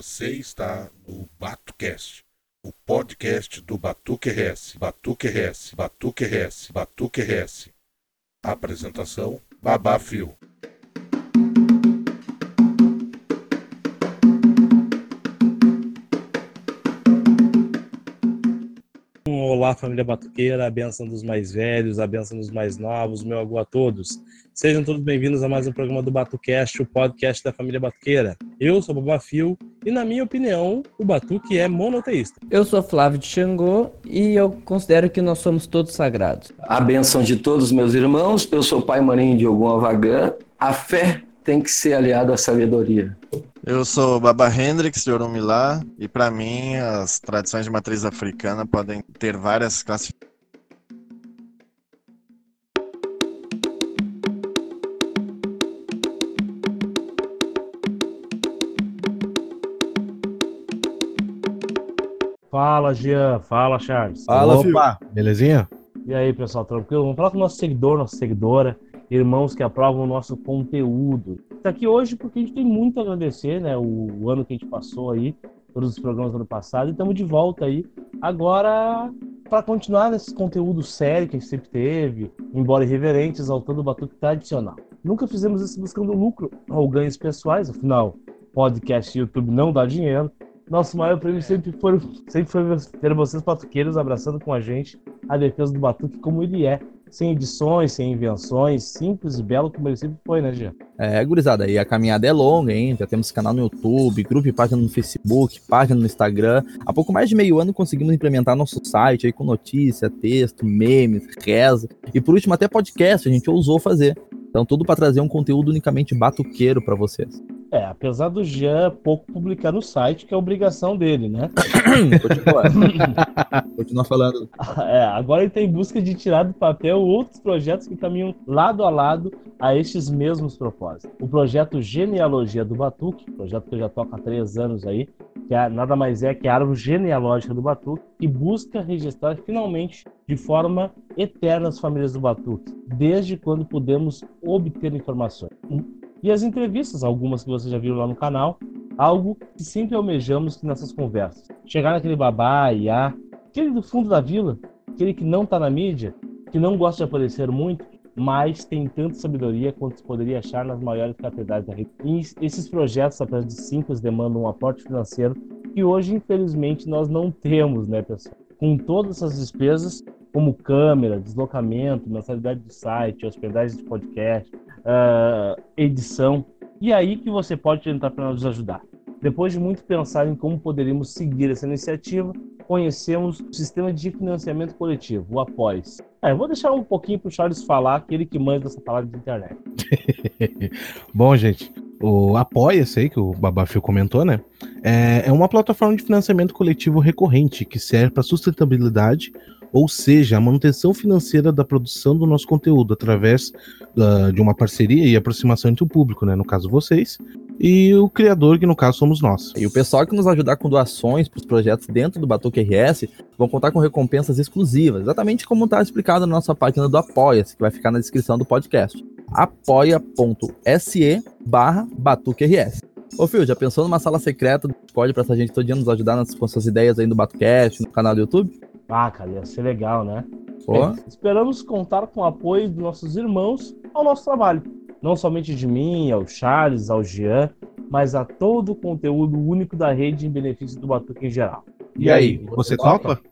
Você está no BatuCast, o podcast do Batuque RS. Batuque RS, Batuque RS, Batuque RS. Apresentação: Babá Fio. Olá, família batuqueira, a benção dos mais velhos, a benção dos mais novos, meu agu a todos. Sejam todos bem-vindos a mais um programa do Batucast, o podcast da família batuqueira. Eu sou o Babafio e, na minha opinião, o batuque é monoteísta. Eu sou Flávio de Xangô e eu considero que nós somos todos sagrados. A benção de todos meus irmãos, eu sou pai maninho de algum Avagã. A fé tem que ser aliada à sabedoria. Eu sou Baba Hendrix de Orumilá e para mim as tradições de matriz africana podem ter várias classificações. Fala, Jean. Fala, Charles. Fala, Opa, belezinha? E aí, pessoal, tranquilo? Vamos falar com o nosso seguidor, nossa seguidora, irmãos que aprovam o nosso conteúdo. Está aqui hoje porque a gente tem muito a agradecer, né? O, o ano que a gente passou aí, todos os programas do ano passado, e estamos de volta aí. Agora, para continuar nesse conteúdo sério que a gente sempre teve, embora irreverente, exaltando o batuque tradicional. Nunca fizemos isso buscando lucro ou ganhos pessoais, afinal, podcast e YouTube não dá dinheiro. Nosso maior prêmio sempre foi, sempre foi ter vocês batuqueiros abraçando com a gente a defesa do batuque como ele é, sem edições, sem invenções, simples e belo como ele sempre foi, né, Gia? É, gurizada, aí a caminhada é longa, hein? Já temos canal no YouTube, grupo e página no Facebook, página no Instagram. Há pouco mais de meio ano conseguimos implementar nosso site aí com notícia, texto, memes, reza. E por último, até podcast a gente ousou fazer. Então, tudo para trazer um conteúdo unicamente batuqueiro para vocês. É, apesar do Jean pouco publicar no site, que é obrigação dele, né? Continua. Continua falando. É, agora ele está em busca de tirar do papel outros projetos que caminham lado a lado a estes mesmos propósitos. O projeto Genealogia do Batuque, projeto que eu já toco há três anos aí, que é, nada mais é que a árvore genealógica do Batuque, e busca registrar finalmente de forma eterna as famílias do Batuque, desde quando pudemos obter informações. E as entrevistas, algumas que vocês já viram lá no canal, algo que sempre almejamos nessas conversas. Chegar naquele babá, iá, aquele do fundo da vila, aquele que não está na mídia, que não gosta de aparecer muito, mas tem tanta sabedoria quanto se poderia achar nas maiores catedrais da rede. E esses projetos, apesar de simples, demandam um aporte financeiro que hoje, infelizmente, nós não temos, né, pessoal? Com todas essas despesas, como câmera, deslocamento, mensalidade de site, hospedagem de podcast, uh, edição. E aí que você pode tentar para nos ajudar. Depois de muito pensar em como poderíamos seguir essa iniciativa, conhecemos o sistema de financiamento coletivo, o Apoies. É, eu vou deixar um pouquinho para o Charles falar, aquele que manda essa palavra de internet. Bom, gente, o Apoia-se aí, que o Babafio comentou, né? É, é uma plataforma de financiamento coletivo recorrente que serve para sustentabilidade, ou seja, a manutenção financeira da produção do nosso conteúdo através uh, de uma parceria e aproximação entre o público, né? No caso, vocês, e o criador, que no caso somos nós. E o pessoal que nos ajudar com doações para os projetos dentro do Batuque RS vão contar com recompensas exclusivas, exatamente como está explicado na nossa página do Apoia-se, que vai ficar na descrição do podcast. apoia.se barra Batuque RS. Ô, Fio, já pensou numa sala secreta do Discord pra essa gente todo dia nos ajudar nas, com suas ideias aí do BatuCast, no canal do YouTube? Ah, cara, ia ser legal, né? Bem, esperamos contar com o apoio dos nossos irmãos ao nosso trabalho. Não somente de mim, ao Charles, ao Jean, mas a todo o conteúdo único da rede em benefício do Batuque em geral. E, e aí, você, topa? topa?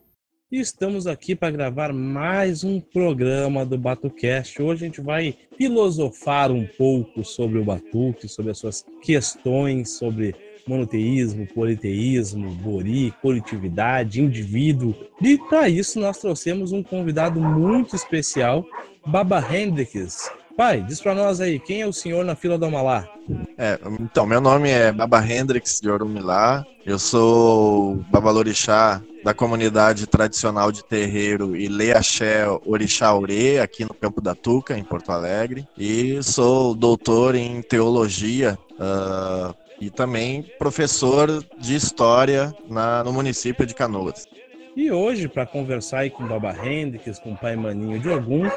E estamos aqui para gravar mais um programa do Batucast. Hoje a gente vai filosofar um pouco sobre o batuque, sobre as suas questões, sobre monoteísmo, politeísmo, bori, coletividade, indivíduo. E para isso nós trouxemos um convidado muito especial, Baba Hendrix. Pai, diz para nós aí, quem é o senhor na fila do Amalá? É, então, meu nome é Baba Hendrix de Orumilá. Eu sou Babalorixá da comunidade tradicional de terreiro e Leaxé Orixá Ore, aqui no Campo da Tuca, em Porto Alegre. E sou doutor em teologia uh, e também professor de história na, no município de Canoas. E hoje, para conversar aí com o Baba Hendrix, com o pai Maninho de Ogum,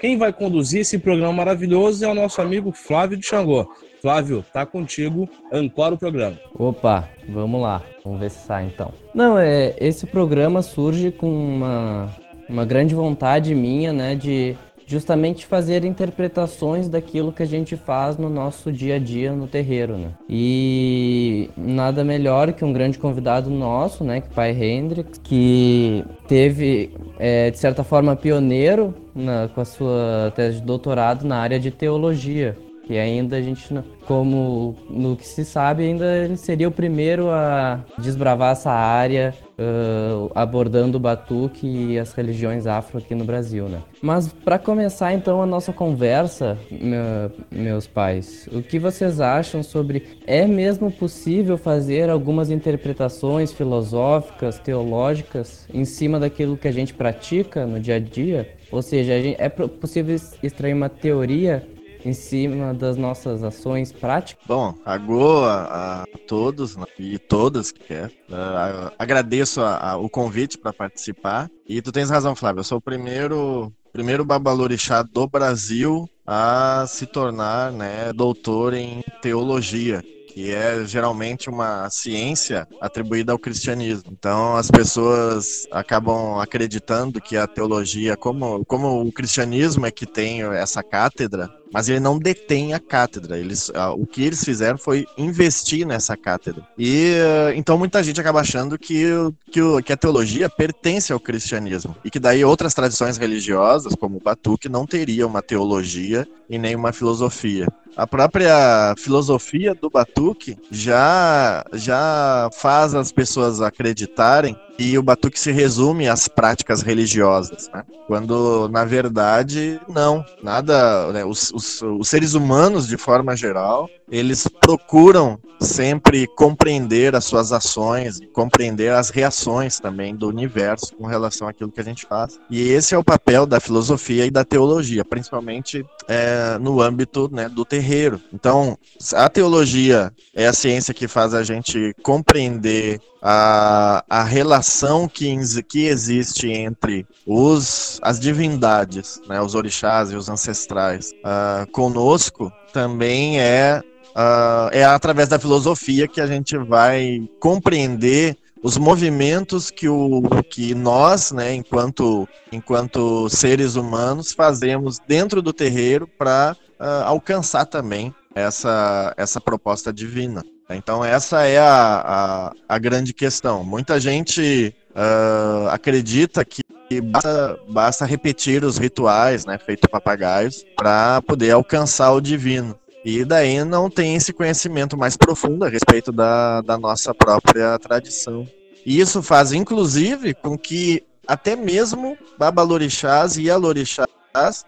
Quem vai conduzir esse programa maravilhoso é o nosso amigo Flávio de Xangô. Flávio, tá contigo, ancora o programa. Opa, vamos lá. Vamos ver se sai então. Não, é, esse programa surge com uma, uma grande vontade minha, né, de justamente fazer interpretações daquilo que a gente faz no nosso dia a dia no terreiro, né? E nada melhor que um grande convidado nosso, né, que é Pai Hendrix, que teve, é, de certa forma, pioneiro na, com a sua tese de doutorado na área de teologia que ainda a gente, como no que se sabe, ainda ele seria o primeiro a desbravar essa área, uh, abordando o batuque e as religiões afro aqui no Brasil, né? Mas para começar então a nossa conversa, meu, meus pais, o que vocês acham sobre é mesmo possível fazer algumas interpretações filosóficas, teológicas em cima daquilo que a gente pratica no dia a dia? Ou seja, é possível extrair uma teoria em cima das nossas ações práticas? Bom, agora a, todos né, e todas que quer, uh, agradeço a, a, o convite para participar. E tu tens razão, Flávio, eu sou o primeiro primeiro babalorixá do Brasil a se tornar né, doutor em teologia que é geralmente uma ciência atribuída ao cristianismo. Então as pessoas acabam acreditando que a teologia, como, como o cristianismo é que tem essa cátedra, mas ele não detém a cátedra. Eles, o que eles fizeram foi investir nessa cátedra. E então muita gente acaba achando que, que, que, a teologia pertence ao cristianismo e que daí outras tradições religiosas, como o Batuque, não teriam uma teologia e nem uma filosofia. A própria filosofia do Batuque já, já faz as pessoas acreditarem e o batuque se resume às práticas religiosas, né? quando na verdade não, nada. Né? Os, os, os, seres humanos de forma geral eles procuram sempre compreender as suas ações, compreender as reações também do universo com relação àquilo que a gente faz. E esse é o papel da filosofia e da teologia, principalmente é, no âmbito né, do terreiro. Então, a teologia é a ciência que faz a gente compreender a, a relação que, que existe entre os, as divindades, né, os orixás e os ancestrais, uh, conosco, também é, uh, é através da filosofia que a gente vai compreender os movimentos que, o, que nós, né, enquanto, enquanto seres humanos, fazemos dentro do terreiro para uh, alcançar também essa, essa proposta divina. Então, essa é a, a, a grande questão. Muita gente uh, acredita que basta, basta, repetir os rituais né, feitos papagaios para poder alcançar o divino. E daí não tem esse conhecimento mais profundo a respeito da, da nossa própria tradição. E isso faz, inclusive, com que até mesmo babalorixás e alorixás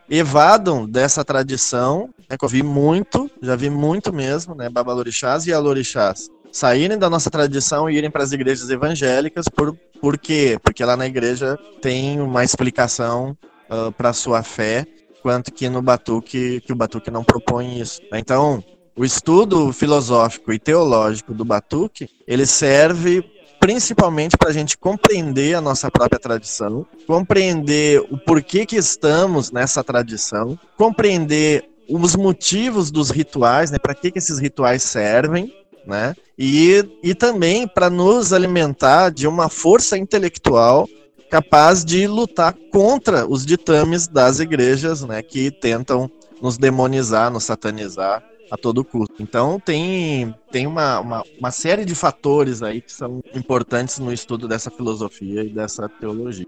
evadam dessa tradição, né, que eu vi muito, já vi muito mesmo, né, babalorixás e alorixás, saírem da nossa tradição e irem para as igrejas evangélicas, por, por quê? Porque lá na igreja tem uma explicação uh, para a sua fé, quanto que no Batuque, que o Batuque não propõe isso. Então, o estudo filosófico e teológico do Batuque, ele serve principalmente para a gente compreender a nossa própria tradição, compreender o porquê que estamos nessa tradição, compreender os motivos dos rituais, né? Para que, que esses rituais servem, né? E, e também para nos alimentar de uma força intelectual capaz de lutar contra os ditames das igrejas, né? Que tentam nos demonizar, nos satanizar a todo custo. Então tem, tem uma, uma, uma, série de fatores aí que são importantes no estudo dessa filosofia e dessa teologia.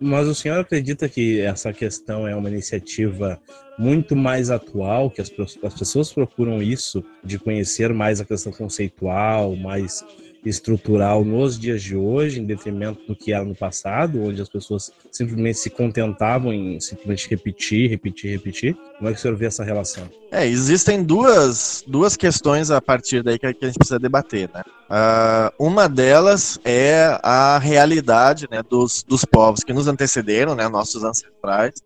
Mas o senhor acredita que essa questão é uma iniciativa muito mais atual, que as, as pessoas procuram isso, de conhecer mais a questão conceitual, mais estrutural nos dias de hoje, em detrimento do que era no passado, onde as pessoas simplesmente se contentavam em simplesmente repetir, repetir, repetir. Como é que o senhor vê essa relação? É, existem duas, duas questões a partir daí que a gente precisa debater, né? Uh, uma delas é a realidade né, dos, dos povos que nos antecederam, né, nossos ancestrais,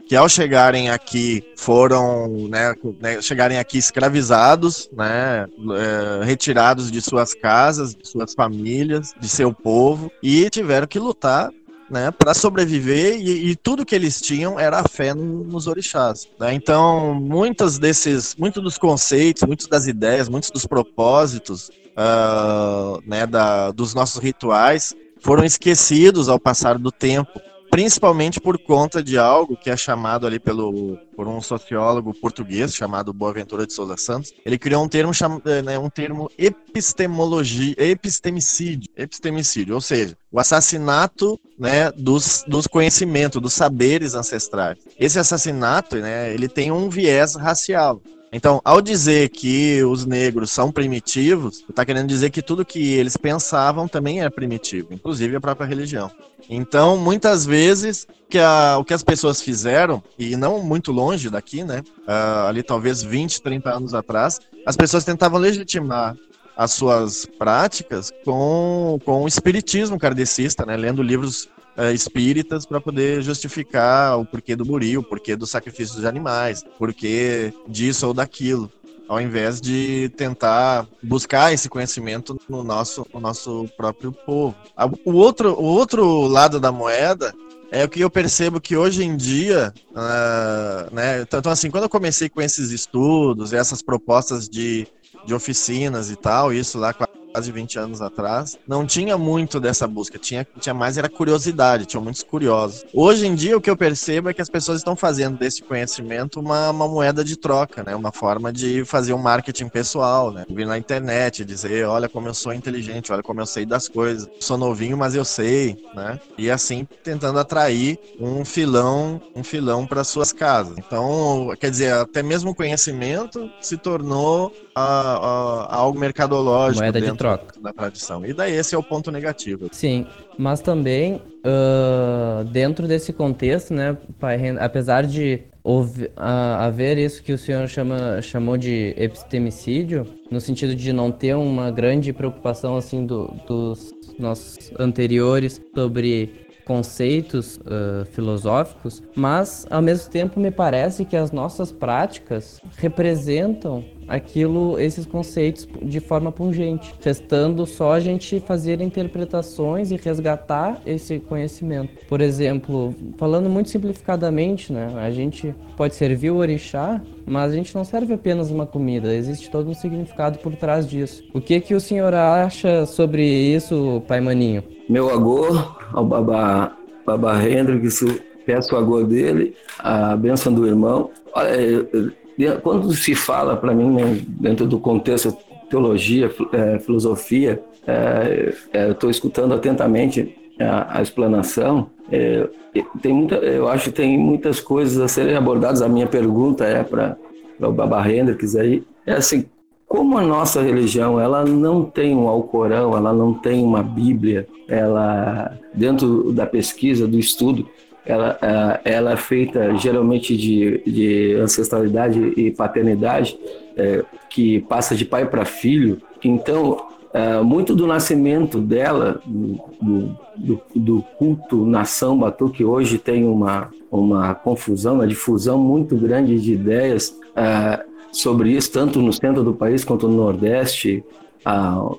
que ao chegarem aqui foram, né, né chegarem aqui escravizados, né, uh, retirados de suas casas, de suas famílias, de seu povo, e tiveram que lutar né, para sobreviver e, e, tudo que eles tinham era a fé no, nos orixás. Né? Então, muitos desses, muitos dos conceitos, muitas das ideias, muitos dos propósitos uh, né, da, dos nossos rituais foram esquecidos ao passar do tempo principalmente por conta de algo que é chamado ali pelo por um sociólogo português chamado Boaventura de Souza Santos. Ele criou um termo eh, né, um termo epistemologia, epistemicídio, epistemicídio, ou seja, o assassinato né, dos, dos conhecimentos, dos saberes ancestrais. Esse assassinato, né, ele tem um viés racial. Então, ao dizer que os negros são primitivos, está querendo dizer que tudo que eles pensavam também é primitivo, inclusive a própria religião. Então, muitas vezes, que a, o que as pessoas fizeram, e não muito longe daqui, né? Uh, ali talvez 20, 30 anos atrás, as pessoas tentavam legitimar as suas práticas com, com o espiritismo kardecista, né? Lendo livros uh, espíritas para poder justificar o porquê do buri, o porquê do sacrifício dos animais, porquê disso ou daquilo, ao invés de tentar buscar esse conhecimento no nosso, no nosso próprio povo. O outro, o outro lado da moeda é o que eu percebo que hoje em dia, uh, né, então assim, quando eu comecei com esses estudos, essas propostas de, de oficinas e tal, isso lá com a quase 20 anos atrás, não tinha muito dessa busca, tinha, tinha mais era curiosidade, tinha muitos curiosos. Hoje em dia, o que eu percebo é que as pessoas estão fazendo desse conhecimento uma, uma moeda de troca, né? Uma forma de fazer um marketing pessoal, né? Vir na internet, dizer, olha como eu sou inteligente, olha como eu sei das coisas. Sou novinho, mas eu sei, né? E assim tentando atrair um filão, um filão para suas casas. Então, quer dizer, até mesmo o conhecimento se tornou a, a, a algo mercadológico moeda de troca da tradição. E daí esse é o ponto negativo. Sim, mas também uh, dentro desse contexto, né, pai, apesar de houve, uh, haver isso que o senhor chama, chamou de epistemicídio, no sentido de não ter uma grande preocupação assim do, dos nossos anteriores sobre conceitos uh, filosóficos, mas ao mesmo tempo me parece que as nossas práticas representam aquilo, esses conceitos de forma pungente, restando só a gente fazer interpretações e resgatar esse conhecimento. Por exemplo, falando muito simplificadamente, né, a gente pode servir o orixá, mas a gente não serve apenas uma comida, existe todo um significado por trás disso. O que que o senhor acha sobre isso, pai maninho? Meu agô, ao babá, babá Hendrix, peço o agô dele, a bênção do irmão. Olha, quando se fala para mim, né, dentro do contexto teologia, é, filosofia, é, é, eu estou escutando atentamente a, a explanação. É, tem muita, eu acho que tem muitas coisas a serem abordadas. A minha pergunta é para o Baba Hendricks aí, é assim, como a nossa religião ela não tem um Alcorão, ela não tem uma Bíblia, ela dentro da pesquisa, do estudo, ela, é, ela é feita geralmente de, de ancestralidade e paternidade, é, que passa de pai para filho. Então, é, muito do nascimento dela, do, do, do culto nação batuque, hoje tem uma, uma confusão, uma difusão muito grande de ideias é, sobre isso, tanto no centro do país quanto no Nordeste.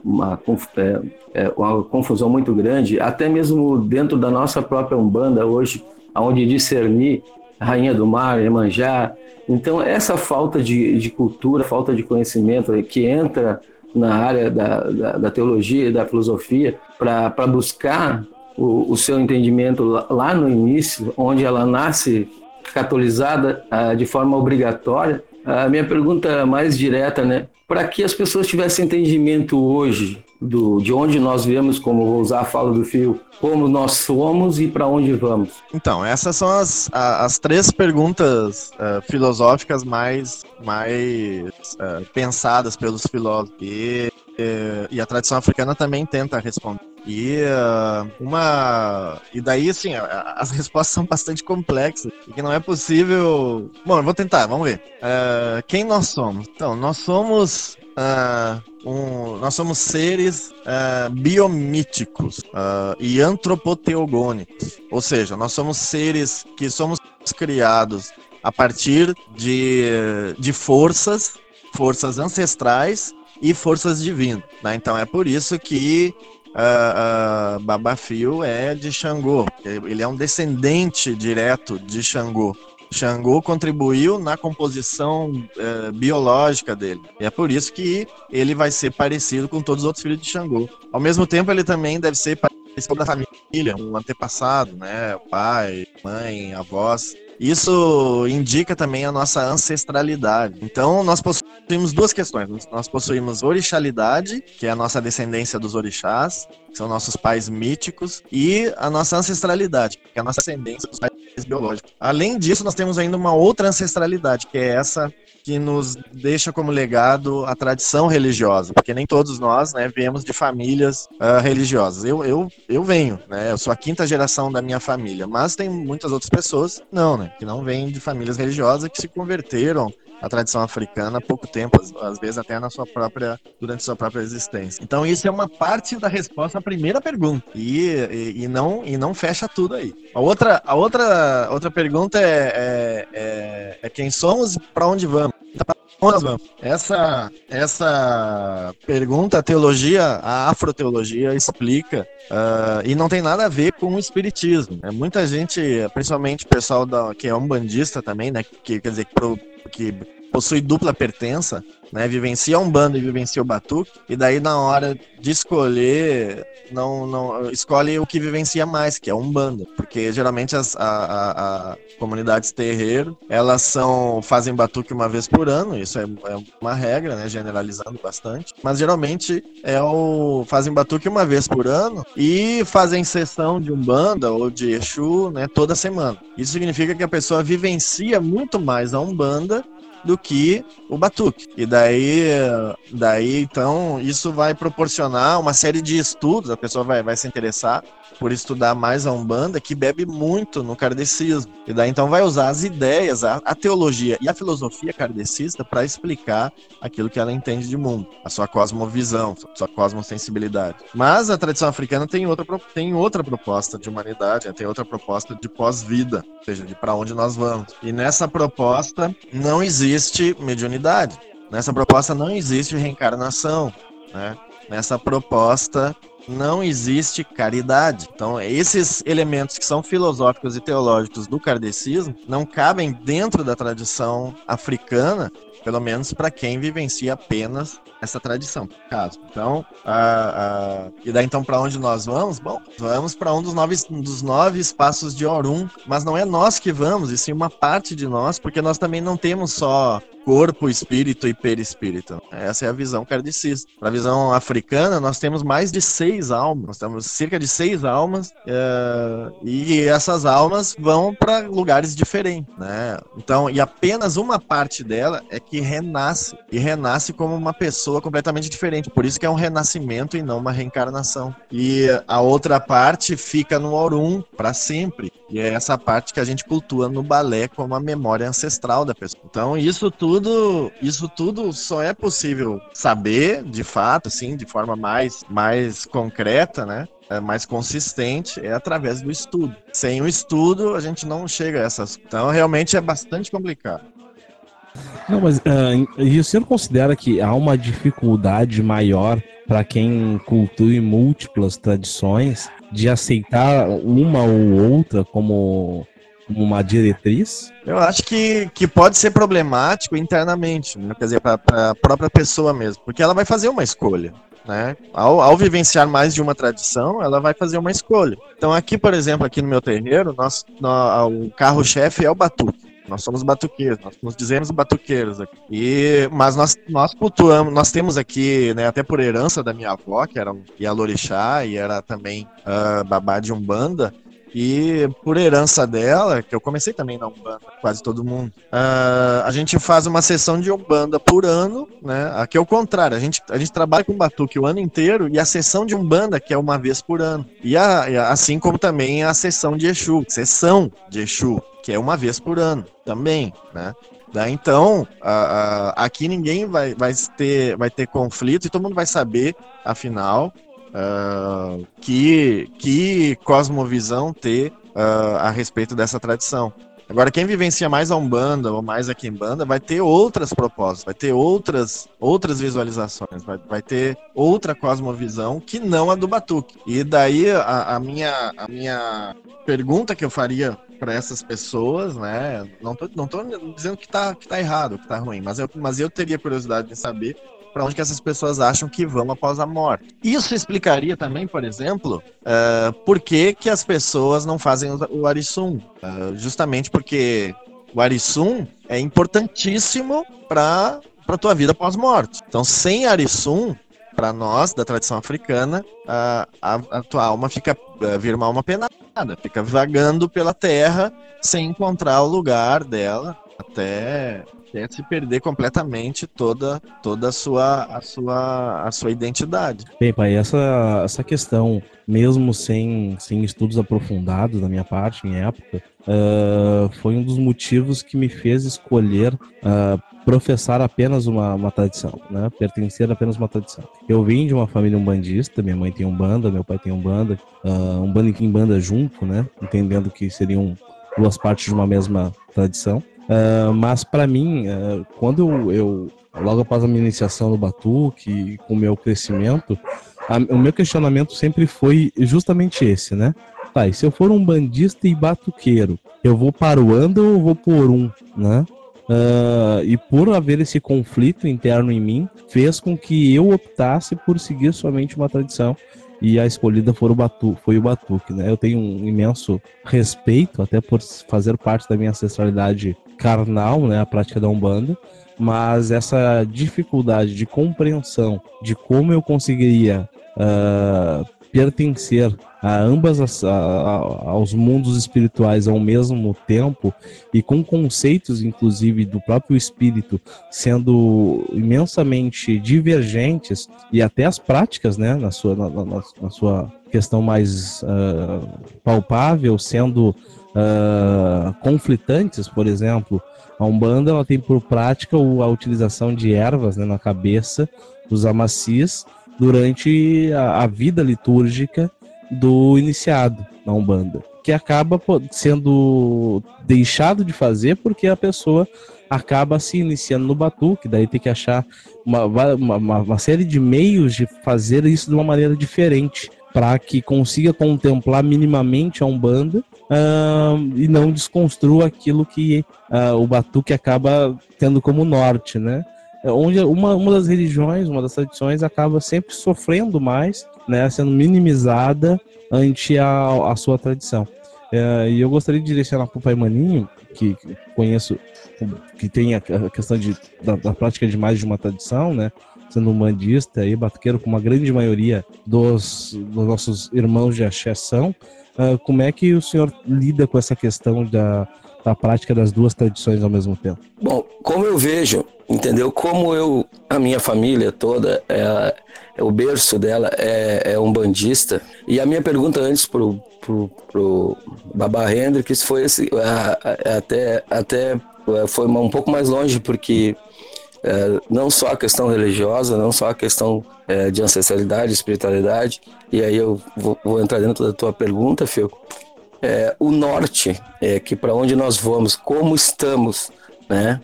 Uma, é, é, uma confusão muito grande, até mesmo dentro da nossa própria Umbanda hoje, onde discernir Rainha do Mar, Emanjá. Então, essa falta de, de cultura, falta de conhecimento que entra na área da, da, da teologia e da filosofia para buscar o, o, seu entendimento lá no início, onde ela nasce catolizada ah, de forma obrigatória. A minha pergunta mais direta, né? Para que as pessoas tivessem entendimento hoje do, de onde nós viemos, como vou usar a fala do Fio, como nós somos e para onde vamos? Então, essas são as, as três perguntas uh, filosóficas mais, mais uh, pensadas pelos filósofos. E, e, e, a tradição africana também tenta responder. E uh, uma. E daí, assim, as respostas são bastante complexas. Que não é possível. Bom, eu vou tentar, vamos ver. quem nós somos? Então, nós somos Uh, um, nós somos seres uh, biomíticos uh, e antropoteogônicos, ou seja, nós somos seres que somos criados a partir de, de forças, forças ancestrais e forças divinas. Né? Então é por isso que uh, uh, Babafio é de Xangô. Ele é um descendente direto de Xangô. Xangô contribuiu na composição uh, biológica dele. E é por isso que ele vai ser parecido com todos os outros filhos de Xangô. Ao mesmo tempo, ele também deve ser parecido da família, um antepassado, né? Pai, mãe, avós. Isso indica também a nossa ancestralidade. Então, nós possuímos duas questões. Nós possuímos orixalidade, que é a nossa descendência dos orixás, que são nossos pais míticos, e a nossa ancestralidade, que é a nossa ascendência dos pais biológicos. Além disso, nós temos ainda uma outra ancestralidade, que é essa que nos deixa como legado a tradição religiosa, porque nem todos nós, né, viemos de famílias uh, religiosas. Eu, eu, eu venho, né, eu sou a quinta geração da minha família, mas tem muitas outras pessoas, não, né, que não vêm de famílias religiosas que se converteram a tradição africana há pouco tempo, às, às, vezes até na sua própria, durante sua própria existência. Então isso é uma parte da resposta à primeira pergunta e, e, e não e não fecha tudo aí. A outra a outra outra pergunta é, é, é, é quem somos e para onde vamos. Essa, essa pergunta, a teologia, a afroteologia explica uh, e não tem nada a ver com o espiritismo. É, muita gente, principalmente o pessoal da, que é umbandista também, né, que quer dizer que, pro, que possui dupla pertença, né? Vivencia um bando e vivencia o batuque, e daí na hora de escolher, não, não escolhe o que vivencia mais, que é um bando, porque geralmente as a, a, a comunidades terreiro, elas são fazem batuque uma vez por ano, isso é, é, uma regra, né? Generalizando bastante, mas geralmente é o fazem batuque uma vez por ano e fazem sessão de umbanda ou de Exu, né? Toda semana. Isso significa que a pessoa vivencia muito mais a umbanda do que o batuque. E daí, daí então, isso vai proporcionar uma série de estudos, a pessoa vai, vai se interessar por estudar mais a Umbanda, que bebe muito no kardecismo. E daí então vai usar as ideias, a, a teologia e a filosofia kardecista para explicar aquilo que ela entende de mundo, a sua cosmovisão, a sua cosmosensibilidade. Mas a tradição africana tem outra, tem outra proposta de humanidade, né? tem outra proposta de pós-vida, ou seja, de para onde nós vamos. E nessa proposta não existe existe mediunidade. Nessa proposta não existe reencarnação. Né? Nessa proposta não existe caridade. Então, esses elementos que são filosóficos e teológicos do kardecismo não cabem dentro da tradição africana, pelo menos para quem vivencia apenas essa tradição, caso. Então, a, a, e daí então para onde nós vamos? Bom, vamos para um dos nove, dos nove espaços de Orum, mas não é nós que vamos, e sim uma parte de nós, porque nós também não temos só corpo, espírito e perispírito. Essa é a visão kardecista. Para a visão africana, nós temos mais de seis almas. Nós temos cerca de seis almas é, e essas almas vão para lugares diferentes, né? Então, e apenas uma parte dela é que renasce e renasce como uma pessoa completamente diferente. Por isso que é um renascimento e não uma reencarnação. E a outra parte fica no Orum para sempre. E é essa parte que a gente cultua no balé como a memória ancestral da pessoa. Então, isso tudo tudo, isso tudo só é possível saber, de fato, assim, de forma mais, mais concreta, né? É mais consistente é através do estudo. Sem o estudo, a gente não chega a essas. Então, realmente é bastante complicado. Não, mas uh, e o senhor considera que há uma dificuldade maior para quem cultua múltiplas tradições de aceitar uma ou outra como uma diretriz? Eu acho que, que pode ser problemático internamente, né? quer dizer, para a própria pessoa mesmo, porque ela vai fazer uma escolha. Né? Ao, ao vivenciar mais de uma tradição, ela vai fazer uma escolha. Então, aqui, por exemplo, aqui no meu terreiro, nós, nós o carro-chefe é o batuque. Nós somos batuqueiros, nós nos dizemos batuqueiros aqui. E, mas nós, nós cultuamos, nós temos aqui, né, até por herança da minha avó, que era e a Lorixá, e era também uh, babá de Umbanda, e por herança dela, que eu comecei também na Umbanda, quase todo mundo, uh, a gente faz uma sessão de Umbanda por ano, né? Aqui é o contrário, a gente, a gente trabalha com batuque o ano inteiro e a sessão de Umbanda, que é uma vez por ano. E, a, assim como também a sessão de Exu, sessão de Exu, que é uma vez por ano também, né? Então, aqui ninguém vai, vai, ter, vai ter conflito e todo mundo vai saber, afinal, uh, que, que cosmovisão ter uh, a respeito dessa tradição. Agora, quem vivencia mais a Umbanda ou mais a Kimbanda vai ter outras propostas, vai ter outras, outras visualizações, vai, vai ter outra cosmovisão que não a do Batuque. E daí a, a minha, a minha pergunta que eu faria para essas pessoas, né? Não tô, não tô dizendo que tá, que tá errado, que tá ruim, mas eu, mas eu teria curiosidade de saber para onde que essas pessoas acham que vão após a morte. Isso explicaria também, por exemplo, uh, por que, que as pessoas não fazem o, Arisum. Uh, justamente porque o Arisum é importantíssimo para a tua vida pós-morte. Então, sem Arisum, para nós, da tradição africana, a, a, a tua alma fica, vira uma alma penada, fica vagando pela terra sem encontrar o lugar dela até até se perder completamente toda toda a sua a sua a sua identidade. Bem, pai, essa essa questão, mesmo sem sem estudos aprofundados da minha parte em época, uh, foi um dos motivos que me fez escolher uh, professar apenas uma, uma tradição, né? Pertencer apenas uma tradição. Eu vim de uma família umbandista, minha mãe tem um banda, meu pai tem um banda, uh, um banda e banda junto, né? Entendendo que seriam duas partes de uma mesma tradição. Uh, mas para mim, uh, quando eu, eu, logo após a minha iniciação no Batuque, com o meu crescimento, a, o meu questionamento sempre foi justamente esse, né? Tá, e se eu for um bandista e batuqueiro, eu vou para o anda ou vou por um, né? Uh, e por haver esse conflito interno em mim, fez com que eu optasse por seguir somente uma tradição e a escolhida foi o, Batu, foi o Batuque, né? Eu tenho um imenso respeito, até por fazer parte da minha ancestralidade carnal, né, a prática da Umbanda, mas essa dificuldade de compreensão de como eu conseguiria uh, pertencer a ambas as, a, a, aos mundos espirituais ao mesmo tempo e com conceitos inclusive do próprio espírito sendo imensamente divergentes e até as práticas né na sua na, na, na sua questão mais uh, palpável sendo uh, conflitantes por exemplo. A umbanda ela tem por prática a utilização de ervas né, na cabeça dos amacis durante a, a vida litúrgica do iniciado na Umbanda, que acaba sendo deixado de fazer porque a pessoa acaba se iniciando no batuque, daí tem que achar uma, uma, uma série de meios de fazer isso de uma maneira diferente para que consiga contemplar minimamente a Umbanda uh, e não desconstrua aquilo que uh, o batuque acaba tendo como norte, né? É onde uma, uma das religiões, uma das tradições acaba sempre sofrendo mais, né, sendo minimizada ante a, a sua tradição. É, e eu gostaria de direcionar para o Pai Maninho, que conheço, que tem a, questão de, da, da, prática de mais de uma tradição, né? Sendo um bandista e batuqueiro, com uma grande maioria dos, dos nossos irmãos de axé são, uh, como é que o senhor lida com essa questão da, da prática das duas tradições ao mesmo tempo? Bom, como eu vejo, entendeu? Como eu, a minha família toda, é, é o berço dela é, é, um bandista. E a minha pergunta antes pro, pro, pro Baba Hendrix foi esse, até, até foi um pouco mais longe, porque é, não só a questão religiosa, não só a questão é, de ancestralidade, espiritualidade, e aí eu vou, vou entrar dentro da tua pergunta, Fico, é, o norte, é, que para onde nós vamos, como estamos, né?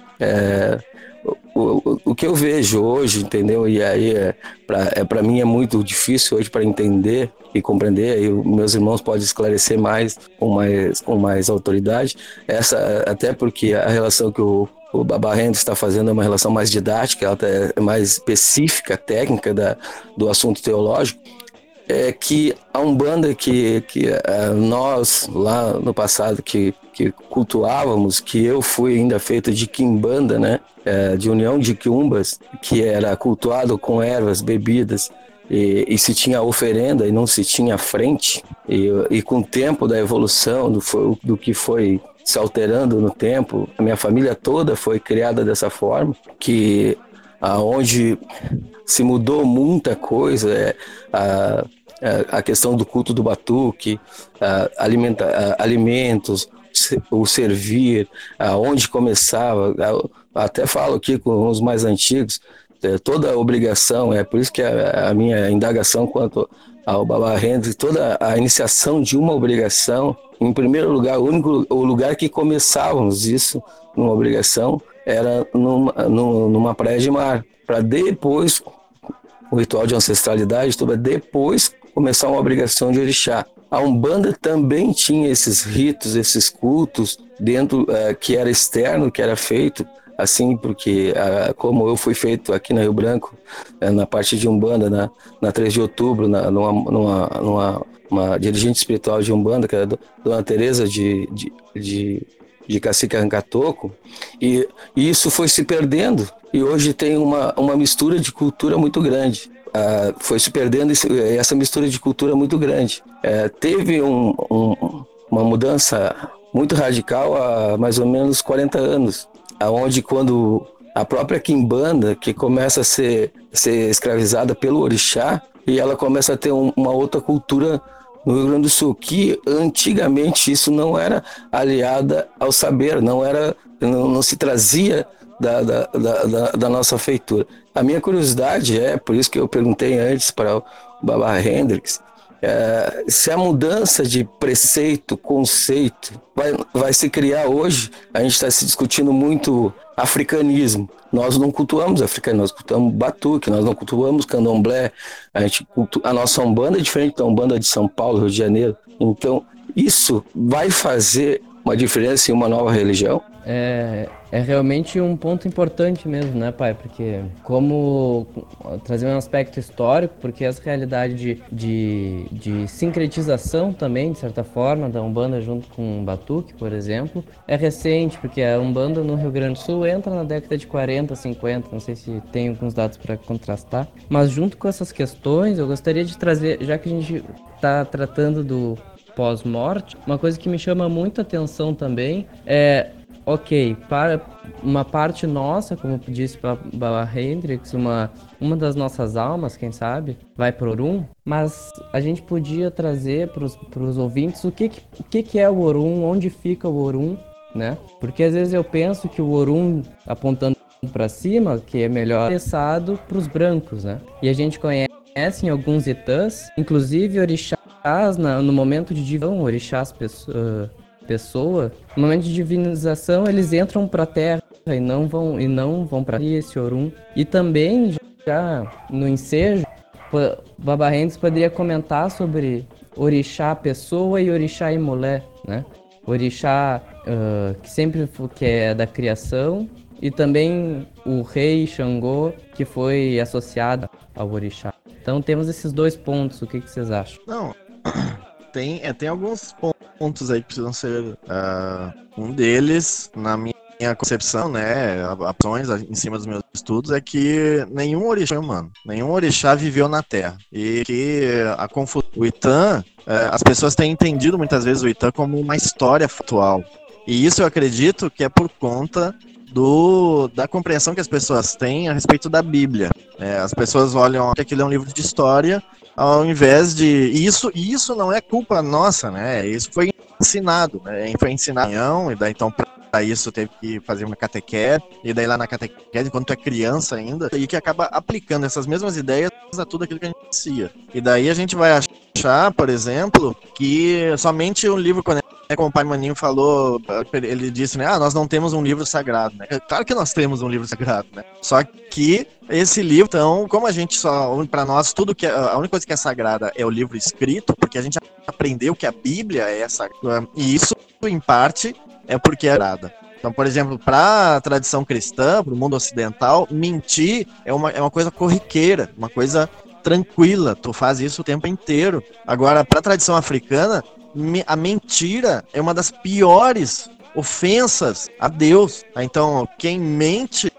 O, o, que eu vejo hoje, entendeu? E aí é para é, mim é muito difícil hoje para entender e compreender. E meus irmãos podem esclarecer mais com mais com mais autoridade. Essa até porque a relação que o o Babarrendo está fazendo é uma relação mais didática, ela é mais específica, técnica da, do assunto teológico é que a Umbanda que, que é, nós lá no passado que, que cultuávamos, que eu fui ainda feito de quimbanda, né, é, de união de quiumbas, que era cultuado com ervas, bebidas, e, e, se tinha oferenda e não se tinha frente, e, e com o tempo da evolução, do, do que foi se alterando no tempo, a minha família toda foi criada dessa forma, que aonde se mudou muita coisa, é, a, a questão do culto do batuque, alimenta, alimentos, o servir, onde começava, até falo aqui com os mais antigos, é, toda obrigação, é por isso que a, a minha indagação quanto ao Baba Hendrix, toda a iniciação de uma obrigação, em primeiro lugar, o único o lugar que começávamos isso, numa obrigação, era numa, numa praia de mar, para depois, o ritual de ancestralidade, tudo depois começar uma obrigação de orixá. A Umbanda também tinha esses ritos, esses cultos dentro uh, que era externo, que era feito assim, porque uh, como eu fui feito aqui no Rio Branco, uh, na parte de Umbanda, na, na 3 de outubro, na, numa, numa, numa uma dirigente espiritual de Umbanda, que era a Dona Teresa de, de, de, de Cacique Arrancatoco, e, e isso foi se perdendo, e hoje tem uma, uma mistura de cultura muito grande. Uh, foi se perdendo essa mistura de cultura muito grande. Uh, teve um, um, uma mudança muito radical há mais ou menos 40 anos, aonde quando a própria Kimbanda, que começa a ser, ser escravizada pelo orixá, e ela começa a ter um, uma outra cultura no Rio Grande do Sul, que antigamente isso não era aliada ao saber, não era, não, não se trazia da, da, da, da, nossa feitura. A minha curiosidade é, por isso que eu perguntei antes para o Baba Hendrix, é, se a mudança de preceito, conceito, vai, vai se criar hoje, a gente está se discutindo muito africanismo. Nós não cultuamos africanismo, nós cultuamos batuque, nós não cultuamos candomblé. A, gente cultu... a nossa Umbanda é diferente da Umbanda de São Paulo, Rio de Janeiro. Então, isso vai fazer uma diferença em uma nova religião? É, é realmente um ponto importante mesmo, né, pai? Porque como trazer um aspecto histórico, porque essa realidade de, de, de sincretização também, de certa forma, da Umbanda junto com o Batuque, por exemplo, é recente, porque a Umbanda no Rio Grande do Sul entra na década de 40, 50, não sei se tem alguns dados para contrastar, mas junto com essas questões, eu gostaria de trazer, já que a gente está tratando do pós-morte, uma coisa que me chama muita atenção também é ok, para uma parte nossa, como disse para Hendrix, uma, uma das nossas almas, quem sabe, vai para Orum, mas a gente podia trazer para os ouvintes o que, que, que é o Orum, onde fica o Orum, né? Porque às vezes eu penso que o Orum, apontando para cima, que é melhor acessado para os brancos, né? E a gente conhece em alguns itãs, inclusive orixás no momento de divisão, orixás uh, pessoa, no momento de divinização, eles entram para a Terra e não vão e não vão para esse Orum. E também já no ensejo, Baba Hendes poderia comentar sobre orixá pessoa e orixá imolé, né? Orixá uh, que sempre que é da criação e também o rei Xangô que foi associado ao orixá. Então temos esses dois pontos. O que, que vocês acham? Não, tem, é, tem alguns pontos aí que precisam ser. Uh, um deles, na minha concepção, né, ações em cima dos meus estudos, é que nenhum orixá é humano, nenhum orixá viveu na Terra. E que a confusão. O Itã, uh, as pessoas têm entendido muitas vezes o Itã como uma história factual. E isso eu acredito que é por conta do, da compreensão que as pessoas têm a respeito da Bíblia. É, as pessoas olham que aquilo é um livro de história ao invés de isso isso não é culpa nossa né? Isso foi ensinado né? Foi ensinado e daí então para isso teve que fazer uma catequese e daí lá na catequese enquanto é criança ainda e que acaba aplicando essas mesmas ideias a tudo aquilo que a gente conhecia e daí a gente vai achar por exemplo que somente um livro é como o pai Maninho falou, ele disse, né? Ah, nós não temos um livro sagrado, né? Claro que nós temos um livro sagrado, né? Só que esse livro, então, como a gente só, para nós, tudo que é, a única coisa que é sagrada é o livro escrito, porque a gente aprendeu que a Bíblia é sagrada. E isso, em parte, é porque é sagrada. Então, por exemplo, para a tradição cristã, para o mundo ocidental, mentir é uma, é uma coisa corriqueira, uma coisa tranquila. Tu faz isso o tempo inteiro. Agora, para a tradição africana, a mentira é uma das piores ofensas a Deus. Então, quem mente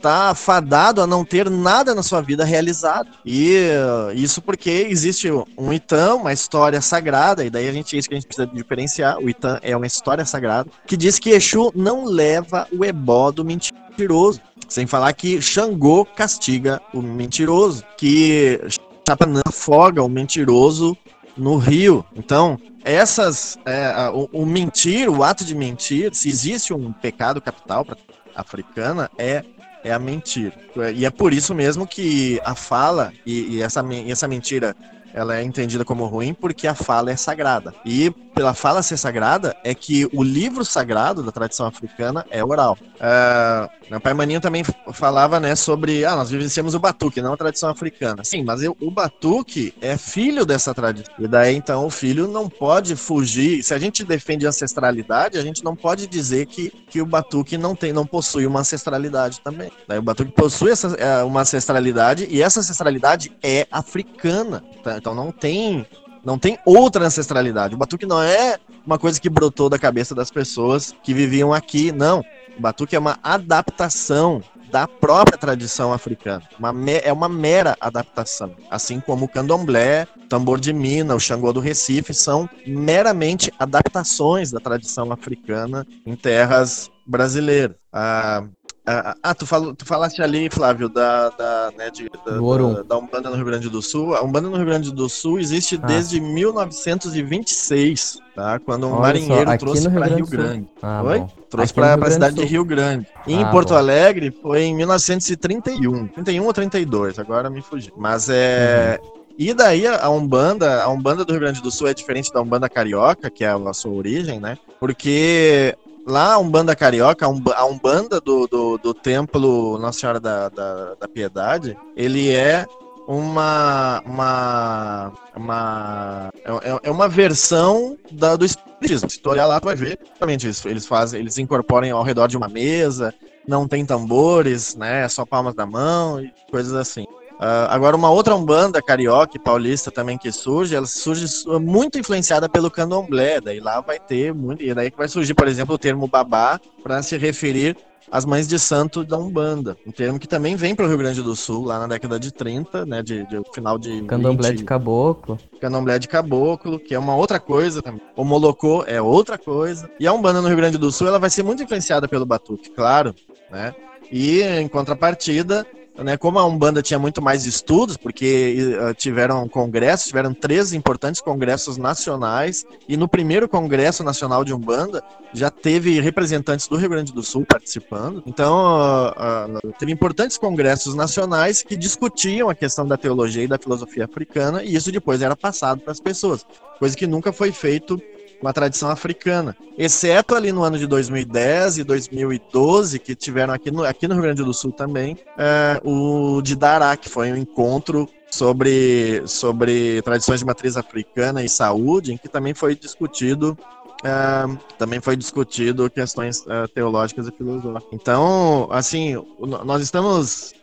está fadado a não ter nada na sua vida realizado. E uh, isso porque existe um Itã, uma história sagrada, e daí a gente é isso que a gente precisa diferenciar. O Itã é uma história sagrada que diz que Exu não leva o ebó do mentiroso. Sem falar que Xangô castiga o mentiroso, que Chapanã afoga o mentiroso no rio. Então, essas é, o, o, mentir, o ato de mentir, se existe um pecado capital para africana é é a mentira. E é por isso mesmo que a fala e, e essa, essa mentira ela é entendida como ruim porque a fala é sagrada. E pela fala ser sagrada é que o livro sagrado da tradição africana é oral. Uh, pai Maninho também falava, né, sobre, ah, nós vivenciamos o batuque, não a tradição africana. Sim, mas eu, o batuque é filho dessa tradição. E daí, então, o filho não pode fugir. Se a gente defende ancestralidade, a gente não pode dizer que, que o batuque não tem, não possui uma ancestralidade também. Daí, o batuque possui essa, é, uma ancestralidade e essa ancestralidade é africana. Tá? Então não tem não tem outra ancestralidade. O batuque não é uma coisa que brotou da cabeça das pessoas que viviam aqui, não. O batuque é uma adaptação da própria tradição africana. Uma é uma mera adaptação. Assim como o candomblé, o tambor de mina, o xangô do Recife são meramente adaptações da tradição africana em terras brasileiras. Ah, ah, ah, tu, falou, tu falaste ali, Flávio, da, da, né, de, da, da, da, Umbanda no Rio Grande do Sul. A Umbanda no Rio Grande do Sul existe ah. desde 1926, tá? Quando um Olha marinheiro trouxe para Rio, Rio Grande. Ah, Oi? Bom. Trouxe para a cidade de Rio Grande. E em ah, Porto bom. Alegre foi em 1931. 31 ou 32, agora me fugi. Mas é. Uhum. E daí a Umbanda, a Umbanda do Rio Grande do Sul é diferente da Umbanda carioca, que é a sua origem, né? Porque lá a Umbanda Carioca, a Umbanda do, do, do Templo Nossa Senhora da, da, da, Piedade, ele é uma uma uma é, é, é uma versão da, do espiritismo. Se tu olhar lá, tu vai ver realmente isso. Eles fazem, eles incorporam ao redor de uma mesa, não tem tambores, né? É só palmas da mão e coisas assim. Uh, agora, uma outra Umbanda carioca e paulista também que surge, ela surge muito influenciada pelo candomblé. Daí lá vai ter muito. E daí que vai surgir, por exemplo, o termo babá para se referir às mães de santo da Umbanda. Um termo que também vem para o Rio Grande do Sul, lá na década de 30, né? De, de final de. Candomblé 20, de caboclo. Candomblé de caboclo, que é uma outra coisa também. O molocô é outra coisa. E a Umbanda no Rio Grande do Sul, ela vai ser muito influenciada pelo batuque, claro, né? E em contrapartida, né, como a Umbanda tinha muito mais estudos, porque uh, tiveram congressos, tiveram três importantes congressos nacionais, e no primeiro Congresso Nacional de Umbanda já teve representantes do Rio Grande do Sul participando. Então, uh, uh, teve importantes congressos nacionais que discutiam a questão da teologia e da filosofia africana, e isso depois era passado para as pessoas, coisa que nunca foi feito uma tradição africana. Exceto ali no ano de 2010 e 2012, que tiveram aqui no, aqui no Rio Grande do Sul também, é, o Didará, que foi um encontro sobre, sobre tradições de matriz africana e saúde, em que também foi discutido Uh, também foi discutido questões uh, teológicas e filosóficas. Então, assim, nós estamos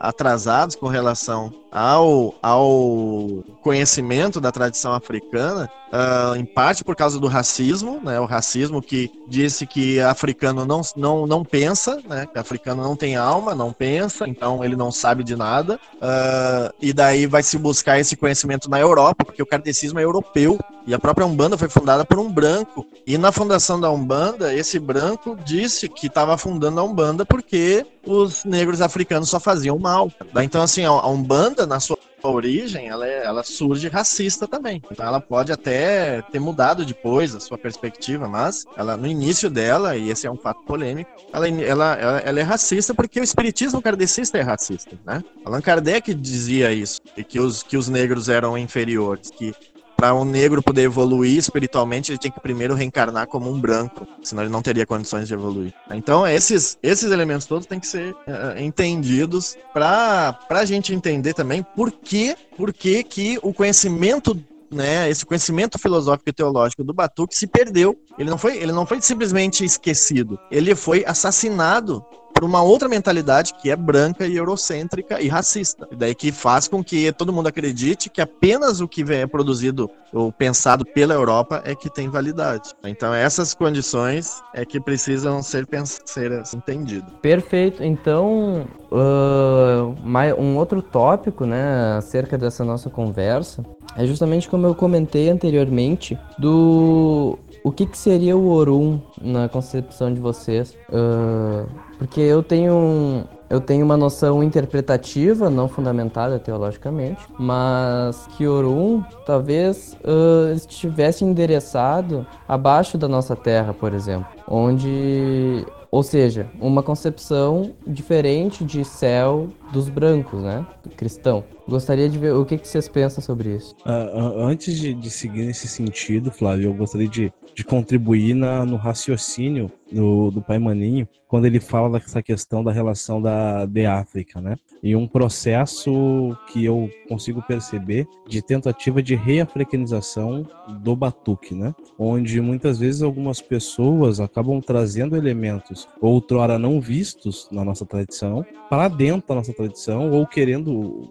atrasados com relação ao, ao conhecimento da tradição africana, uh, em parte por causa do racismo, né? O racismo que disse que africano não, não, não pensa, né? Que africano não tem alma, não pensa, então ele não sabe de nada. Uh, e daí vai se buscar esse conhecimento na Europa, porque o kardecismo é europeu e a própria Umbanda foi fundada por um branco. E na fundação da Umbanda, esse branco disse que estava fundando a Umbanda porque os negros africanos só faziam mal. Então, assim, a Umbanda, na sua origem, ela, é, ela surge racista também. Então, ela pode até ter mudado depois a sua perspectiva, mas ela, no início dela, e esse é um fato polêmico, ela, ela, ela, ela é racista porque o espiritismo kardecista é racista, né? Allan Kardec dizia isso, e que os, que os negros eram inferiores, que para um negro poder evoluir espiritualmente, ele tinha que primeiro reencarnar como um branco, senão ele não teria condições de evoluir. Então, esses, esses elementos todos têm que ser uh, entendidos para a gente entender também por que, por que, que o conhecimento né, esse conhecimento filosófico e teológico do Batuque se perdeu. Ele não foi, ele não foi simplesmente esquecido. Ele foi assassinado por uma outra mentalidade que é branca e eurocêntrica e racista. E daí que faz com que todo mundo acredite que apenas o que é produzido ou pensado pela Europa é que tem validade. Então essas condições é que precisam ser, ser entendidas. Perfeito. Então, uh, um outro tópico, né, acerca dessa nossa conversa é justamente como eu comentei anteriormente do o que, que seria o Orum na concepção de vocês? Uh, porque eu tenho, eu tenho uma noção interpretativa, não fundamentada teologicamente, mas que Orum talvez uh, estivesse endereçado abaixo da nossa terra, por exemplo, onde ou seja, uma concepção diferente de céu dos brancos, né? Cristão. Gostaria de ver o que, que vocês pensam sobre isso. Uh, antes de, de, seguir nesse sentido, Flávio, eu gostaria de, de contribuir na, no raciocínio do, do Pai Maninho, quando ele fala dessa questão da relação da de África, né? E um processo que eu consigo perceber de tentativa de reafricanização do batuque, né? Onde muitas vezes algumas pessoas acabam trazendo elementos outrora não vistos na nossa tradição para dentro da nossa tradição ou querendo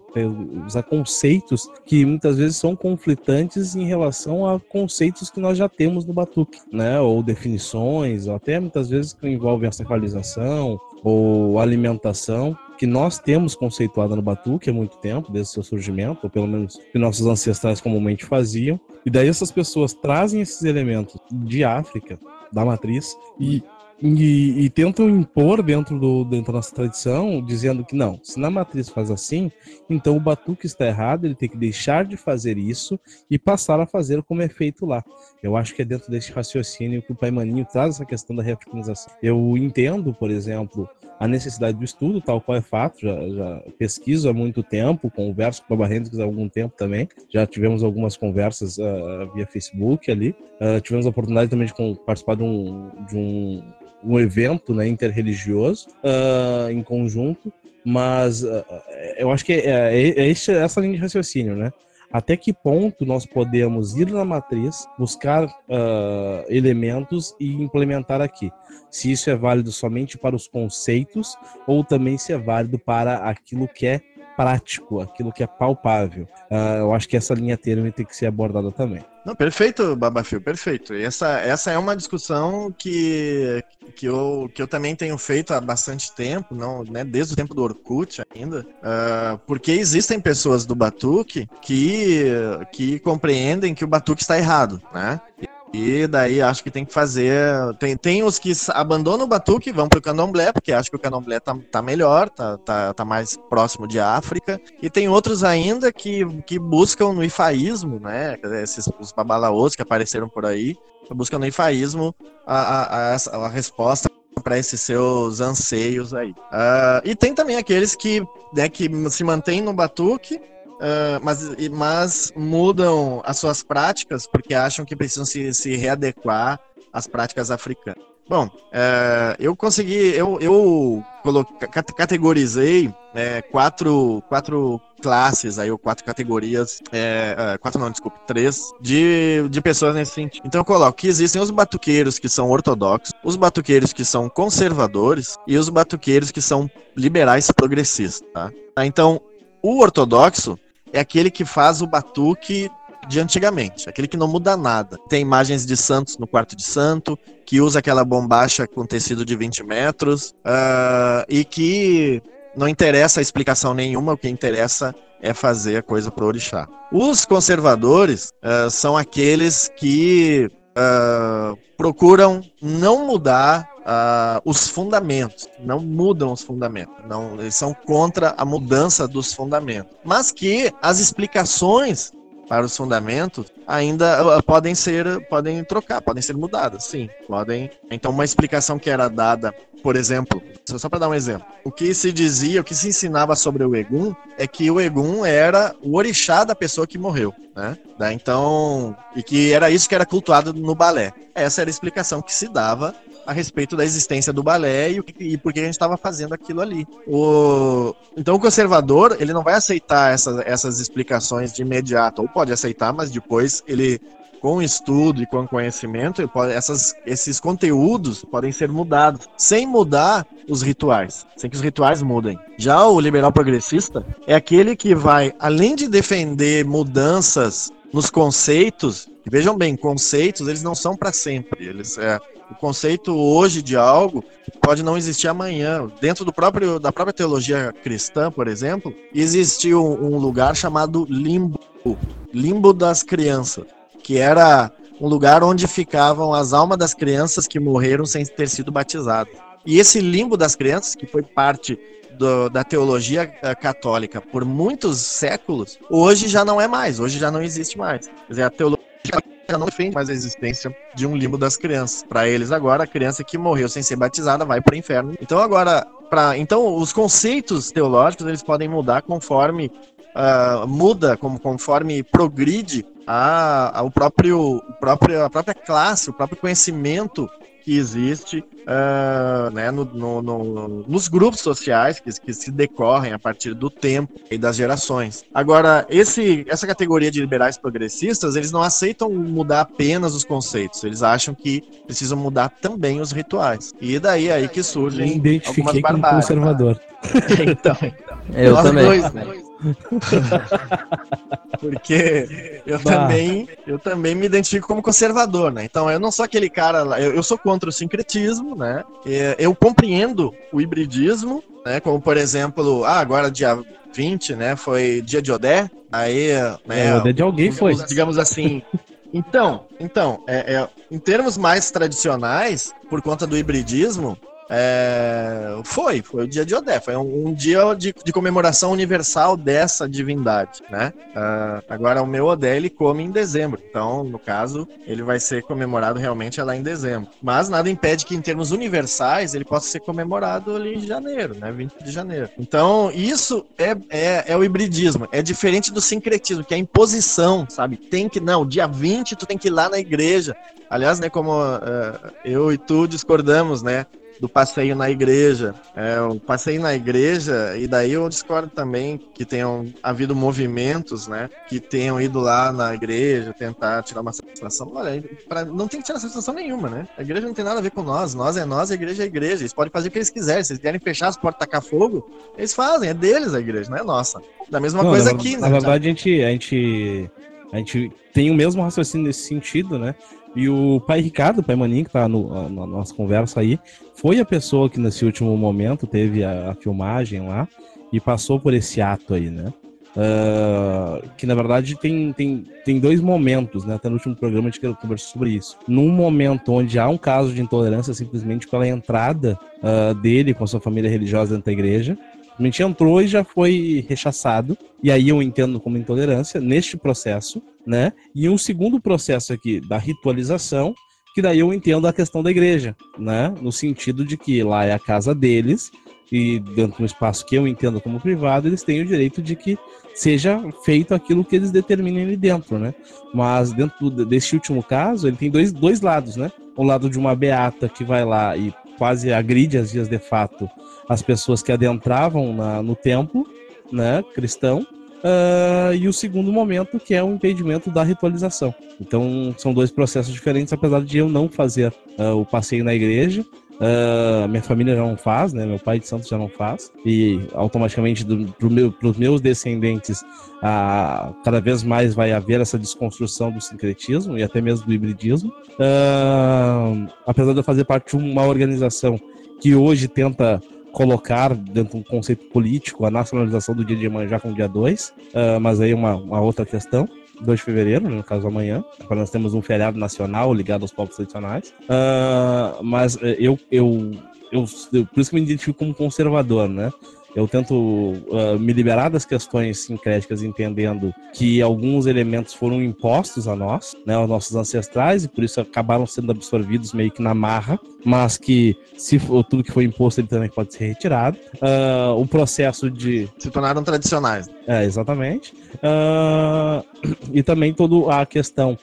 usar conceitos que muitas vezes são conflitantes em relação a conceitos que nós já temos no batuque, né? Ou definições, ou até muitas vezes que envolvem a sacralização ou alimentação que nós temos conceituado no batuque há muito tempo, desde o seu surgimento, ou pelo menos que nossos ancestrais comumente faziam. E daí essas pessoas trazem esses elementos de África, da matriz, e e, e, tentam impor dentro, do, dentro da nossa tradição, dizendo que não, se na matriz faz assim, então o batuque está errado, ele tem que deixar de fazer isso e passar a fazer como é feito lá. Eu acho que é dentro desse raciocínio que o Pai Maninho traz essa questão da reafricanização. Eu entendo, por exemplo, a necessidade do estudo, tal qual é fato, já, já pesquiso há muito tempo, converso com o Baba há algum tempo também, já tivemos algumas conversas uh, via Facebook ali, uh, tivemos a oportunidade também de participar de um, de um um evento né, interreligioso uh, em conjunto, mas uh, eu acho que é, é, é, essa linha de raciocínio, né? Até que ponto nós podemos ir na matriz, buscar uh, elementos e implementar aqui? Se isso é válido somente para os conceitos ou também se é válido para aquilo que é prático, aquilo que é palpável. Uh, eu acho que essa linha tênue tem que ser abordada também. Não, perfeito, Babafio, perfeito. E essa, essa é uma discussão que, que, eu, que eu também tenho feito há bastante tempo, não, né, desde o tempo do Orkut ainda, uh, porque existem pessoas do Batuque que, que compreendem que o Batuque está errado, né? E daí acho que tem que fazer. Tem, tem os que abandonam o batuque, vão pro candomblé, porque acho que o candomblé tá, tá melhor, tá, tá, tá mais próximo de África. E tem outros ainda que, que buscam no ifaísmo, né? Esses os babalaôs que apareceram por aí, buscam no ifaísmo a, a, a, a resposta para esses seus anseios aí. Uh, e tem também aqueles que, né, que se mantêm no batuque Uh, mas, mas mudam as suas práticas porque acham que precisam se, se readequar às práticas africanas. Bom, uh, eu consegui, eu, eu coloquei, categorizei é, quatro, quatro classes, aí, ou quatro categorias, é, quatro não, desculpe, três, de, de pessoas nesse sentido. Então eu coloco que existem os batuqueiros que são ortodoxos, os batuqueiros que são conservadores e os batuqueiros que são liberais progressistas, tá? Então, o ortodoxo é aquele que faz o batuque de antigamente, aquele que não muda nada. Tem imagens de santos no quarto de santo, que usa aquela bombacha com tecido de 20 metros, uh, e que não interessa a explicação nenhuma, o que interessa é fazer a coisa pro orixá. Os conservadores uh, são aqueles que uh, procuram não mudar uh, os fundamentos, não mudam os fundamentos, não, eles são contra a mudança dos fundamentos, mas que as explicações para os fundamentos ainda uh, podem ser podem trocar, podem ser mudadas, sim, podem. Então uma explicação que era dada, por exemplo, só para dar um exemplo, o que se dizia, o que se ensinava sobre o Egum é que o Egum era o orixá da pessoa que morreu, né? Então, e que era isso que era cultuado no balé. Essa era a explicação que se dava a respeito da existência do balé e, e por que a gente estava fazendo aquilo ali. O, então o conservador ele não vai aceitar essas, essas explicações de imediato, ou pode aceitar, mas depois ele com estudo e com conhecimento, essas, esses conteúdos podem ser mudados, sem mudar os rituais, sem que os rituais mudem. Já o liberal progressista é aquele que vai, além de defender mudanças nos conceitos, vejam bem, conceitos eles não são para sempre, eles é, o conceito hoje de algo pode não existir amanhã. Dentro do próprio, da própria teologia cristã, por exemplo, existiu um lugar chamado limbo, limbo das crianças, que era um lugar onde ficavam as almas das crianças que morreram sem ter sido batizadas. E esse limbo das crianças, que foi parte do, da teologia eh, católica por muitos séculos, hoje já não é mais, hoje já não existe mais. Quer dizer, a teologia não defende mais a existência de um limbo das crianças. Para eles agora, a criança que morreu sem ser batizada vai para o inferno. Então agora pra, então, os conceitos teológicos eles podem mudar conforme uh, muda, como, conforme progride a, a, o próprio, próprio, a própria classe, o próprio conhecimento que existe uh, né, no, no, no, nos grupos sociais que, que, se decorrem a partir do tempo e das gerações. Agora, esse, essa categoria de liberais progressistas, eles não aceitam mudar apenas os conceitos, eles acham que precisam mudar também os rituais. E daí é aí que surgem Me identifiquei como conservador. então, eu também. Dois, né? Porque eu também, eu também me identifico como conservador, né? Então eu não sou aquele cara, eu, eu sou contra o sincretismo, né? Eu compreendo o hibridismo, né? Como por exemplo, ah, agora dia 20, né? Foi dia de Odé, aí, né? É, Odé de alguém foi. Digamos assim. Então, então, é, é, em termos mais tradicionais, por conta do hibridismo, é, foi, foi o dia de Odé, foi um, um dia de, de, comemoração universal dessa divindade, né? Uh, agora o meu Odé ele come em dezembro, então no caso ele vai ser comemorado realmente lá em dezembro. Mas nada impede que em termos universais ele possa ser comemorado ali em janeiro, né? 20 de janeiro. Então isso é, é, é o hibridismo, é diferente do sincretismo, que é a imposição, sabe? Tem que, não, dia 20 tu tem que ir lá na igreja. Aliás, né, como uh, eu e tu discordamos, né? Do passeio na igreja. É, o passeio na igreja, e daí eu discordo também que tenham havido movimentos, né, que tenham ido lá na igreja tentar tirar uma satisfação. Olha, pra, não tem que tirar satisfação nenhuma, né? A igreja não tem nada a ver com nós. Nós é nós, a igreja é a igreja. Eles podem fazer o que eles quiserem. Se eles querem fechar as portas, tacar fogo, eles fazem. É deles a igreja, não é nossa. Da mesma não, coisa na, aqui, né? Na verdade, a gente, a gente, a gente tem o mesmo raciocínio nesse sentido, né? E o pai Ricardo, o pai Maninho, que tá no, na nossa conversa aí, foi a pessoa que nesse último momento teve a, a filmagem lá e passou por esse ato aí, né? Uh, que na verdade tem, tem, tem dois momentos, né? Até no último programa a gente conversou sobre isso. Num momento onde há um caso de intolerância simplesmente pela entrada uh, dele com a sua família religiosa dentro da igreja, simplesmente entrou e já foi rechaçado. E aí eu entendo como intolerância neste processo, né? E um segundo processo aqui da ritualização, que daí eu entendo a questão da igreja, né? No sentido de que lá é a casa deles e dentro de um espaço que eu entendo como privado, eles têm o direito de que seja feito aquilo que eles determinem ali dentro, né? Mas dentro desse último caso, ele tem dois, dois lados, né? O lado de uma beata que vai lá e quase agride as dias de fato as pessoas que adentravam na, no templo, né, cristão, uh, e o segundo momento que é o impedimento da ritualização. Então são dois processos diferentes, apesar de eu não fazer uh, o passeio na igreja, Uh, minha família já não faz, né? Meu pai de santo já não faz. E automaticamente, para meu, os meus descendentes, uh, cada vez mais vai haver essa desconstrução do sincretismo e até mesmo do hibridismo. Uh, apesar de eu fazer parte de uma organização que hoje tenta colocar dentro de um conceito político a nacionalização do dia de Iemanjá com o dia 2, mas aí é uma, uma outra questão. 2 de fevereiro, no caso amanhã. Agora nós temos um feriado nacional ligado aos povos tradicionais. Uh, mas eh, eu, eu, eu, eu, por isso que me identifico como conservador, né? Eu tento uh, me liberar das questões sincréticas, entendendo que alguns elementos foram impostos a nós, né, aos nossos ancestrais, e por isso acabaram sendo absorvidos meio que na marra, mas que se for, tudo que foi imposto ele também pode ser retirado. Uh, o processo de. Se tornaram tradicionais. É, exatamente. Uh, e também toda a questão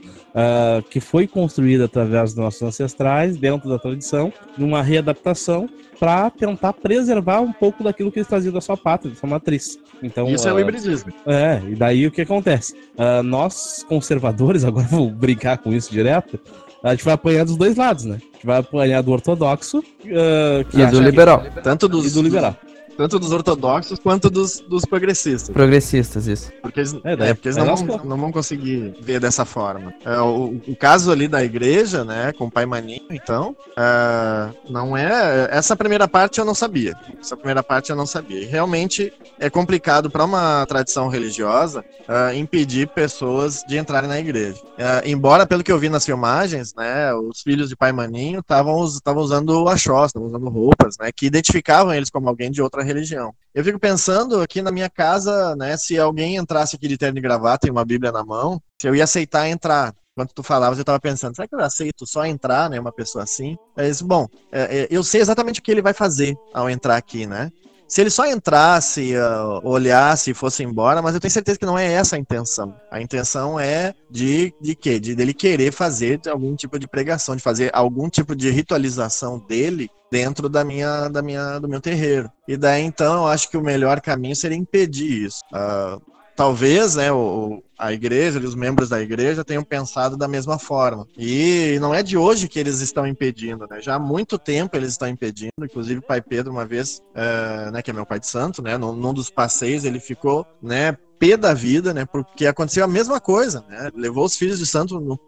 que foi construída através dos nossos ancestrais, dentro da tradição, numa readaptação para tentar preservar um pouco daquilo que eles traziam da sua pátria, da sua matriz. Então, Isso uh, é o hibridismo. É, e daí o que acontece? nós, conservadores, agora vou brincar com isso direto, a gente vai apanhar dos dois lados, né? A gente vai apanhar do ortodoxo uh, que e do liberal. Que... Tanto dos, e do liberal. Tanto dos ortodoxos quanto dos, dos progressistas. Progressistas, isso. Porque eles, é, é, porque eles não, vão, não vão conseguir ver dessa forma. É, o, o, caso ali da igreja, né, com o pai Maninho, então, é, não é. Essa primeira parte eu não sabia. Essa primeira parte eu não sabia. E realmente é complicado para uma tradição religiosa uh, impedir pessoas de entrarem na igreja. Uh, embora, pelo que eu vi nas filmagens, né, os filhos de pai Maninho estavam usando achós, estavam usando roupas, né, que identificavam eles como alguém de outra religião. Eu fico pensando aqui na minha casa, né, se alguém entrasse aqui de terno e gravata e uma Bíblia na mão, se eu ia aceitar entrar. Enquanto tu falavas, eu estava pensando, será que eu aceito só entrar, né, uma pessoa assim? É isso, bom, é, é, eu sei exatamente o que ele vai fazer ao entrar aqui, né? Se ele só entrasse, uh, olhasse e fosse embora, mas eu tenho certeza que não é essa a intenção. A intenção é de, de quê? De dele querer fazer algum tipo de pregação, de fazer algum tipo de ritualização dele dentro da minha, da minha, do meu terreiro. E daí então eu acho que o melhor caminho seria impedir isso. Uh, talvez né, o, a igreja, os membros da igreja tenham pensado da mesma forma. E não é de hoje que eles estão impedindo, né? Já há muito tempo eles estão impedindo. Inclusive, o pai Pedro, uma vez, é, né, que é meu pai de santo, né, num, num dos passeios, ele ficou, né, pé da vida, né? Porque aconteceu a mesma coisa, né? Levou os filhos de santo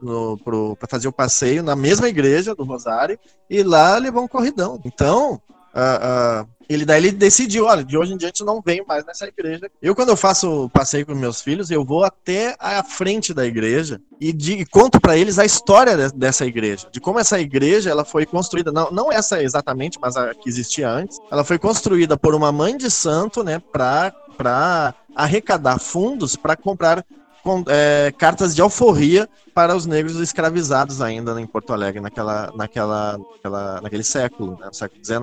para fazer o passeio na mesma igreja do Rosário e lá levou um corridão. Então, uh, uh, ele daí ele decidiu, olha, de hoje em diante não venho mais nessa igreja. Eu quando eu faço passeio com meus filhos, eu vou até a frente da igreja e, de, e conto para eles a história de, dessa igreja, de como essa igreja ela foi construída, não, não essa exatamente, mas a que existia antes. Ela foi construída por uma mãe de santo, né, para arrecadar fundos para comprar com, é, cartas de alforria para os negros escravizados ainda em Porto Alegre naquela, naquela, naquela naquele século, né, século XIX.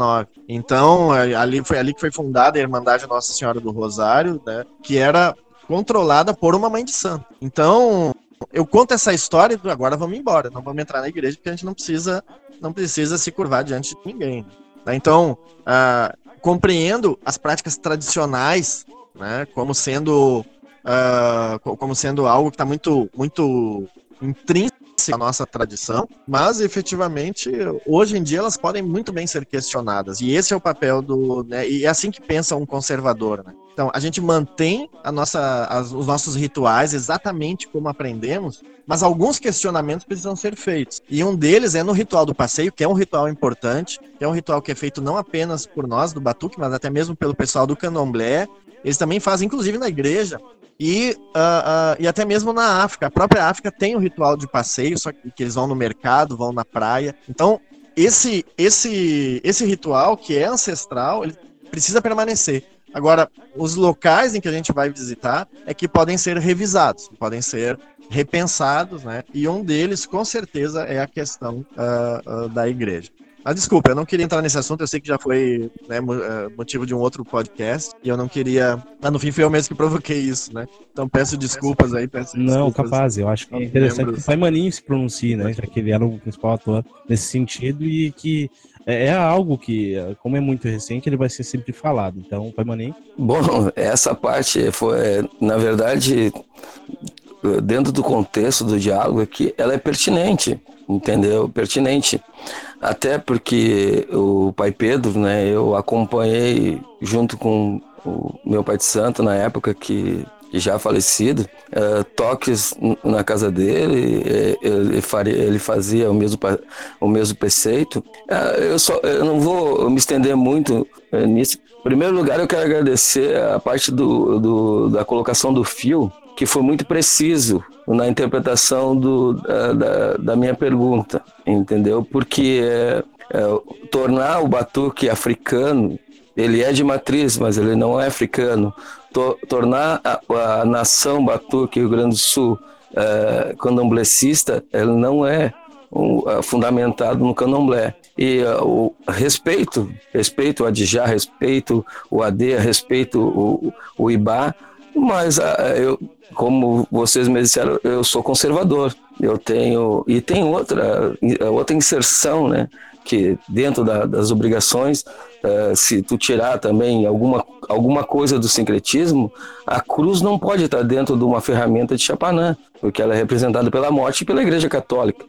Então, é, ali foi ali que foi fundada a Irmandade Nossa Senhora do Rosário, né, que era controlada por uma mãe de santo. Então, eu conto essa história e agora vamos embora, não vamos entrar na igreja porque a gente não precisa não precisa se curvar diante de ninguém. Né? Então, ah, compreendo as práticas tradicionais, né, como sendo uh, como sendo algo que está muito, muito intrínseco à nossa tradição, mas efetivamente hoje em dia elas podem muito bem ser questionadas e esse é o papel do, né, e é assim que pensa um conservador, né? Então a gente mantém a nossa, as, os nossos rituais exatamente como aprendemos, mas alguns questionamentos precisam ser feitos. E um deles é no ritual do passeio, que é um ritual importante, que é um ritual que é feito não apenas por nós do Batuque, mas até mesmo pelo pessoal do Candomblé. Eles também fazem, inclusive na igreja, e, uh, uh, e até mesmo na África. A própria África tem o um ritual de passeio, só que, que eles vão no mercado, vão na praia. Então, esse, esse, esse ritual, que é ancestral, ele precisa permanecer. Agora, os locais em que a gente vai visitar é que podem ser revisados, podem ser repensados, né? E um deles, com certeza, é a questão uh, uh, da igreja. Ah, desculpa, eu não queria entrar nesse assunto, eu sei que já foi né, é, motivo de um outro podcast, e eu não queria. Ah, no fim foi eu mesmo que provoquei isso, né? Então peço desculpas aí, peço Não, capaz, eu acho que é interessante que o Pai Maninho se pronuncie, né? Já que ele era o principal ator nesse sentido e que é, é algo que, como é muito recente, ele vai ser sempre falado. Então, Pai Maninho. Bom, essa parte foi, na verdade, dentro do contexto do diálogo aqui, ela é pertinente, entendeu? Pertinente. Até porque o pai Pedro, né, eu acompanhei junto com o meu pai de santo na época que já falecido, uh, toques na casa dele, eh, ele, faria, ele fazia o mesmo, o mesmo preceito. Uh, eu, só, eu não vou me estender muito nisso. Em primeiro lugar, eu quero agradecer a parte do, do, da colocação do fio, que foi muito preciso na interpretação do, da, da minha pergunta, entendeu? Porque é, é, tornar o batuque africano, ele é de matriz, mas ele não é africano. To, tornar a, a, nação batuque Rio Grande do Sul é, candomblecista, ele não é fundamentado no candomblé. E uh, o respeito, respeito o Adjá, respeito o Adeia, respeito o, o Ibá, mas uh, eu, como vocês me disseram, eu sou conservador. Eu tenho e tem outra outra inserção, né? Que dentro da, das obrigações, uh, se tu tirar também alguma alguma coisa do sincretismo, a cruz não pode estar dentro de uma ferramenta de chapanã, porque ela é representada pela morte e pela Igreja Católica.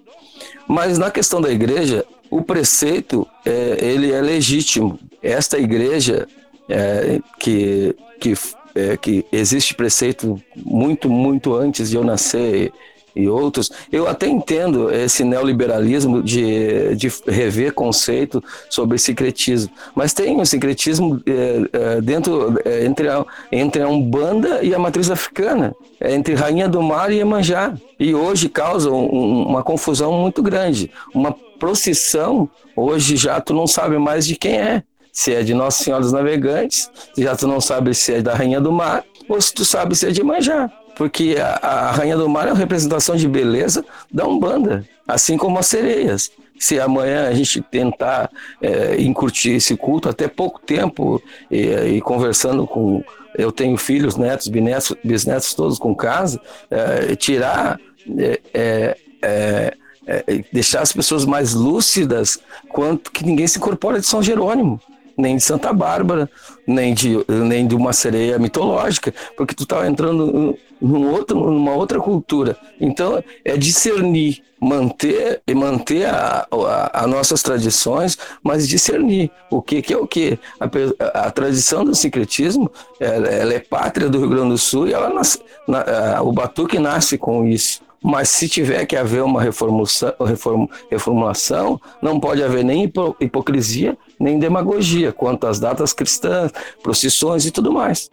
Mas na questão da Igreja, o preceito é, ele é legítimo. Esta Igreja é, que que é, que existe preceito muito, muito antes de eu nascer e outros. Eu até entendo esse neoliberalismo de, de rever conceito sobre secretismo, mas tem um secretismo é, é, dentro é, entre, a, entre a Umbanda e a matriz africana, é entre Rainha do Mar e Emanjá. E hoje causa um, uma confusão muito grande. Uma procissão, hoje já tu não sabe mais de quem é se é de Nossa Senhora dos Navegantes, já tu não sabe se é da Rainha do Mar, ou se tu sabe se é de Manjá. Porque a, a Rainha do Mar é uma representação de beleza da Umbanda, assim como as sereias se amanhã a gente tentar é, incutir esse culto, até pouco tempo, e, e, conversando com. Eu tenho filhos, netos, bisnetos, bisnetos todos com casa, é, tirar. É, é, é, é deixar as pessoas mais lúcidas quanto que ninguém se incorpora de São Jerônimo nem de Santa Bárbara, nem de, nem de uma sereia mitológica, porque tu está entrando num outro, numa outra cultura. Então, é discernir, manter e manter a, a, a, nossas tradições, mas discernir o que, que é o que. A, a, tradição do sincretismo, ela, ela, é pátria do Rio Grande do Sul e ela nasce, na, o batuque nasce com isso. Mas se tiver que haver uma reformulação, não pode haver nem hipocrisia, nem demagogia quanto às datas cristãs, procissões e tudo mais.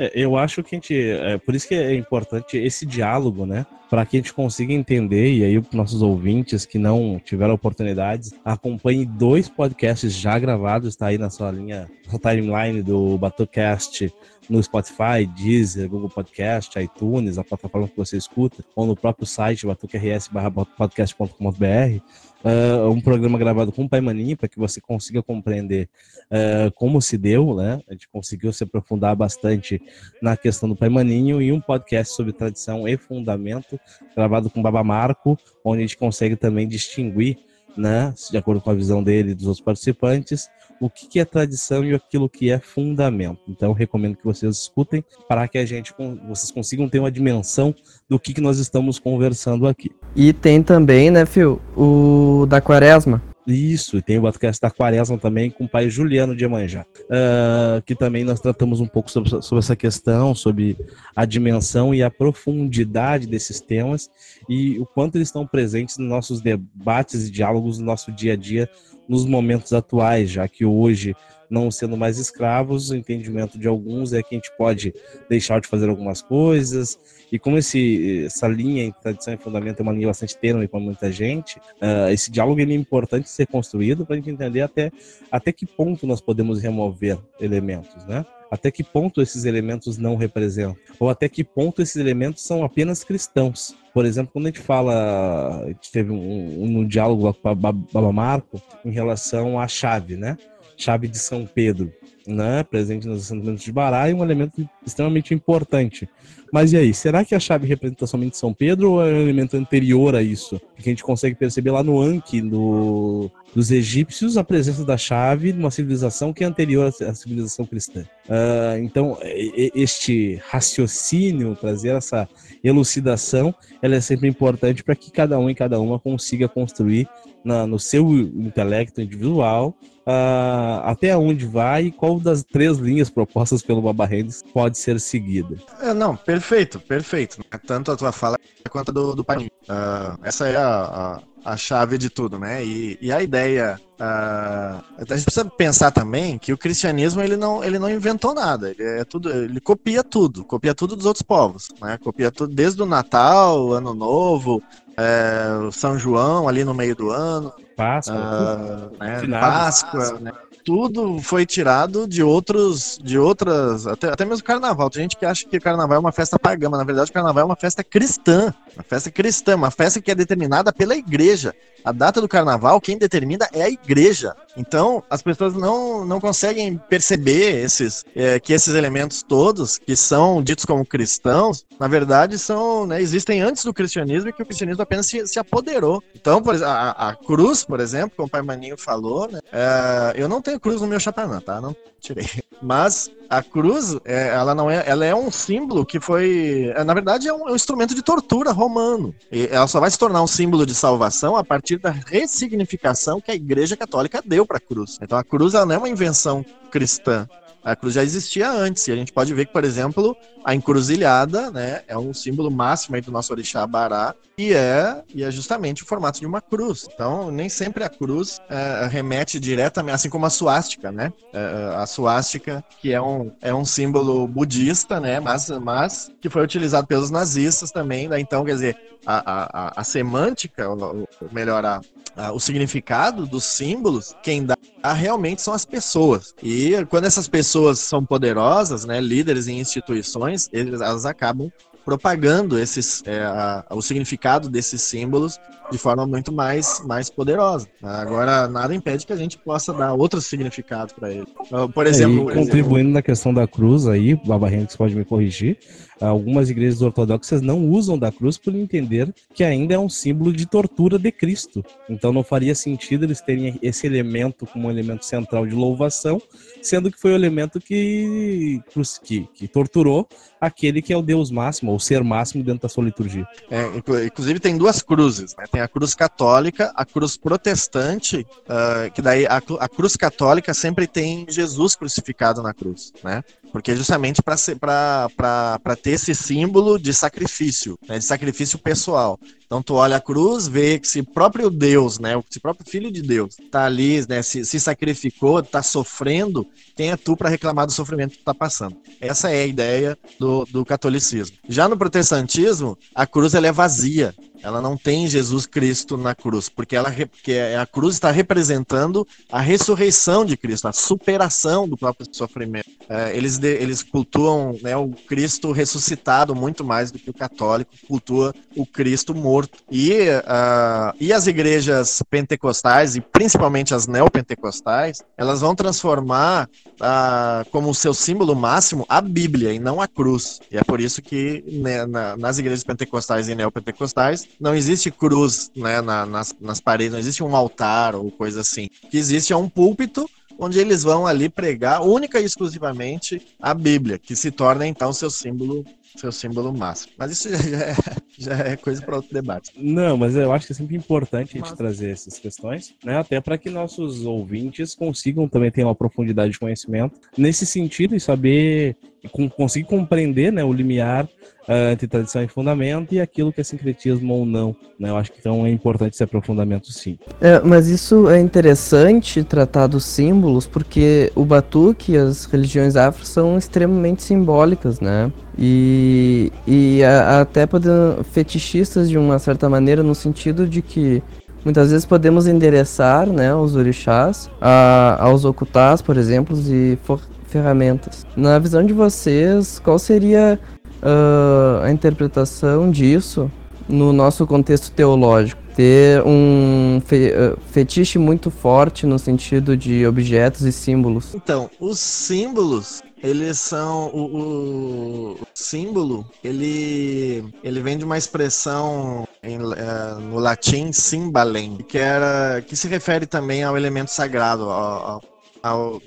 É, eu acho que a gente. É, por isso que é importante esse diálogo, né? Para que a gente consiga entender, e aí os nossos ouvintes que não tiveram oportunidades, acompanhem dois podcasts já gravados, está aí na sua linha, na timeline do Batucast no Spotify, Deezer, Google Podcast, iTunes, a plataforma que você escuta, ou no próprio site batuquers.podcast.com.br, uh, um programa gravado com o Pai Maninho para que você consiga compreender uh, como se deu, né? A gente conseguiu se aprofundar bastante na questão do Pai Maninho e um podcast sobre tradição e fundamento gravado com o Baba Marco, onde a gente consegue também distinguir, né, de acordo com a visão dele e dos outros participantes, o que é tradição e aquilo que é fundamento. Então, recomendo que vocês escutem para que a gente, vocês consigam ter uma dimensão do que, que nós estamos conversando aqui. E tem também, né, Fio, o da Quaresma. Isso, e tem o podcast da Quaresma também com o pai Juliano de Emanjá, uh, que também nós tratamos um pouco sobre, sobre, essa questão, sobre a dimensão e a profundidade desses temas e o quanto eles estão presentes nos nossos debates e diálogos no nosso dia a dia nos momentos atuais, já que hoje, não sendo mais escravos, o entendimento de alguns é que a gente pode deixar de fazer algumas coisas, e como esse, essa linha em tradição e fundamento é uma linha bastante tênue para muita gente, uh, esse diálogo é importante ser construído para a gente entender até, até que ponto nós podemos remover elementos, né? até que ponto esses elementos não representam, ou até que ponto esses elementos são apenas cristãos. Por exemplo, quando a gente fala, a gente teve um, um, um diálogo com a Baba Marco em relação à chave, né? Chave de São Pedro, né? Presente nos assentamentos de Bará e um elemento extremamente importante. Mas e aí, será que a chave representa somente São Pedro ou é um elemento anterior a isso? Que a gente consegue perceber lá no Anki do, dos egípcios a presença da chave numa civilização que é anterior à civilização cristã. Uh, então, este raciocínio, trazer essa elucidação, ela é sempre importante para que cada um e cada uma consiga construir na, no seu intelecto individual uh, até onde vai e qual das três linhas propostas pelo Baba Hendes pode ser seguida. É, não, perfeito, perfeito. Tanto a tua fala quanto a do, do pai. Uh, essa é a, a, a, chave de tudo, né? E, e a ideia. Uh, a gente precisa pensar também que o cristianismo ele não, ele não inventou nada, ele é tudo, ele copia tudo, copia tudo dos outros povos, né? Copia tudo desde o Natal, Ano Novo, é, São João ali no meio do ano, Páscoa, uh, né, Páscoa, né? Tudo foi tirado de outros, de outras, até, até mesmo carnaval. Tem gente que acha que carnaval é uma festa pagã, mas na verdade carnaval é uma festa cristã. Uma festa cristã, uma festa que é determinada pela igreja. A data do carnaval, quem determina é a igreja. Então, as pessoas não, não conseguem perceber esses, é, que esses elementos todos, que são ditos como cristãos, na verdade são, né, existem antes do cristianismo e que o cristianismo apenas se, se apoderou. Então, por, a, a cruz, por exemplo, como o pai Maninho falou, né, é, eu não tenho cruz no meu chapanã, tá? Não tirei. Mas a cruz, é, ela não é, ela é um símbolo que foi, é, na verdade, é um, é um, instrumento de tortura romano. E ela só vai se tornar um símbolo de salvação a partir da ressignificação que a Igreja Católica deu para a cruz. Então a cruz ela não é uma invenção cristã, a cruz já existia antes, e a gente pode ver que, por exemplo, a encruzilhada, né, é um símbolo máximo aí do nosso orixá Bará, e é, e é justamente o formato de uma cruz. Então, nem sempre a cruz é, remete diretamente, assim como a suástica, né? É, a suástica, que é um, é um símbolo budista, né, mas, mas que foi utilizado pelos nazistas também, né? Então, quer dizer, a, a, a semântica, ou melhor, a, o significado dos símbolos, quem dá realmente são as pessoas. E quando essas pessoas são poderosas, né, líderes em instituições, eles, elas acabam propagando esses, é, a, o significado desses símbolos de forma muito mais, mais poderosa. Agora, nada impede que a gente possa dar outros significados para ele. Por exemplo. É, contribuindo exemplo... na questão da cruz aí, Baba Henrique pode me corrigir, algumas igrejas ortodoxas não usam da cruz por entender que ainda é um símbolo de tortura de Cristo. Então não faria sentido eles terem esse elemento como um elemento central de louvação, sendo que foi o elemento que, que, que torturou aquele que é o Deus máximo, ou ser máximo dentro da sua liturgia. É, inclusive tem duas cruzes, né? Tem a cruz católica, a cruz protestante, uh, que daí a, a cruz católica sempre tem Jesus crucificado na cruz, né? Porque justamente para ter esse símbolo de sacrifício, né, de sacrifício pessoal. Então tu olha a cruz, vê que se próprio Deus, né, o próprio Filho de Deus, está ali, né, se, se sacrificou, está sofrendo, quem é tu para reclamar do sofrimento que tu tá passando? Essa é a ideia do, do catolicismo. Já no protestantismo, a cruz ela é vazia. Ela não tem Jesus Cristo na cruz, porque, ela, porque a cruz está representando a ressurreição de Cristo, a superação do próprio sofrimento. É, eles, eles cultuam né, o Cristo ressuscitado muito mais do que o católico cultua o Cristo morto. E, uh, e as igrejas pentecostais, e principalmente as neopentecostais, elas vão transformar uh, como seu símbolo máximo a Bíblia e não a cruz. E é por isso que né, na, nas igrejas pentecostais e neopentecostais não existe cruz né, na, nas, nas paredes, não existe um altar ou coisa assim. O que existe é um púlpito onde eles vão ali pregar única e exclusivamente a Bíblia, que se torna então seu símbolo seu símbolo máximo. Mas isso já é, já é coisa para outro debate. Não, mas eu acho que é sempre importante a gente trazer essas questões, né? Até para que nossos ouvintes consigam também ter uma profundidade de conhecimento nesse sentido e saber conseguir compreender né, o limiar uh, entre tradição e fundamento e aquilo que é sincretismo ou não. Né? Eu acho que então é importante esse aprofundamento sim. É, mas isso é interessante tratar dos símbolos, porque o batuque e as religiões afro são extremamente simbólicas, né? E, e a, até podendo, fetichistas de uma certa maneira, no sentido de que muitas vezes podemos endereçar né, os orixás a, aos ocultás, por exemplo, e ferramentas. Na visão de vocês, qual seria uh, a interpretação disso no nosso contexto teológico? Ter um fe uh, fetiche muito forte no sentido de objetos e símbolos. Então, os símbolos eles são o, o, símbolo ele ele vem de uma expressão em, é, no latim simbalem que era que se refere também ao elemento sagrado ao, ao,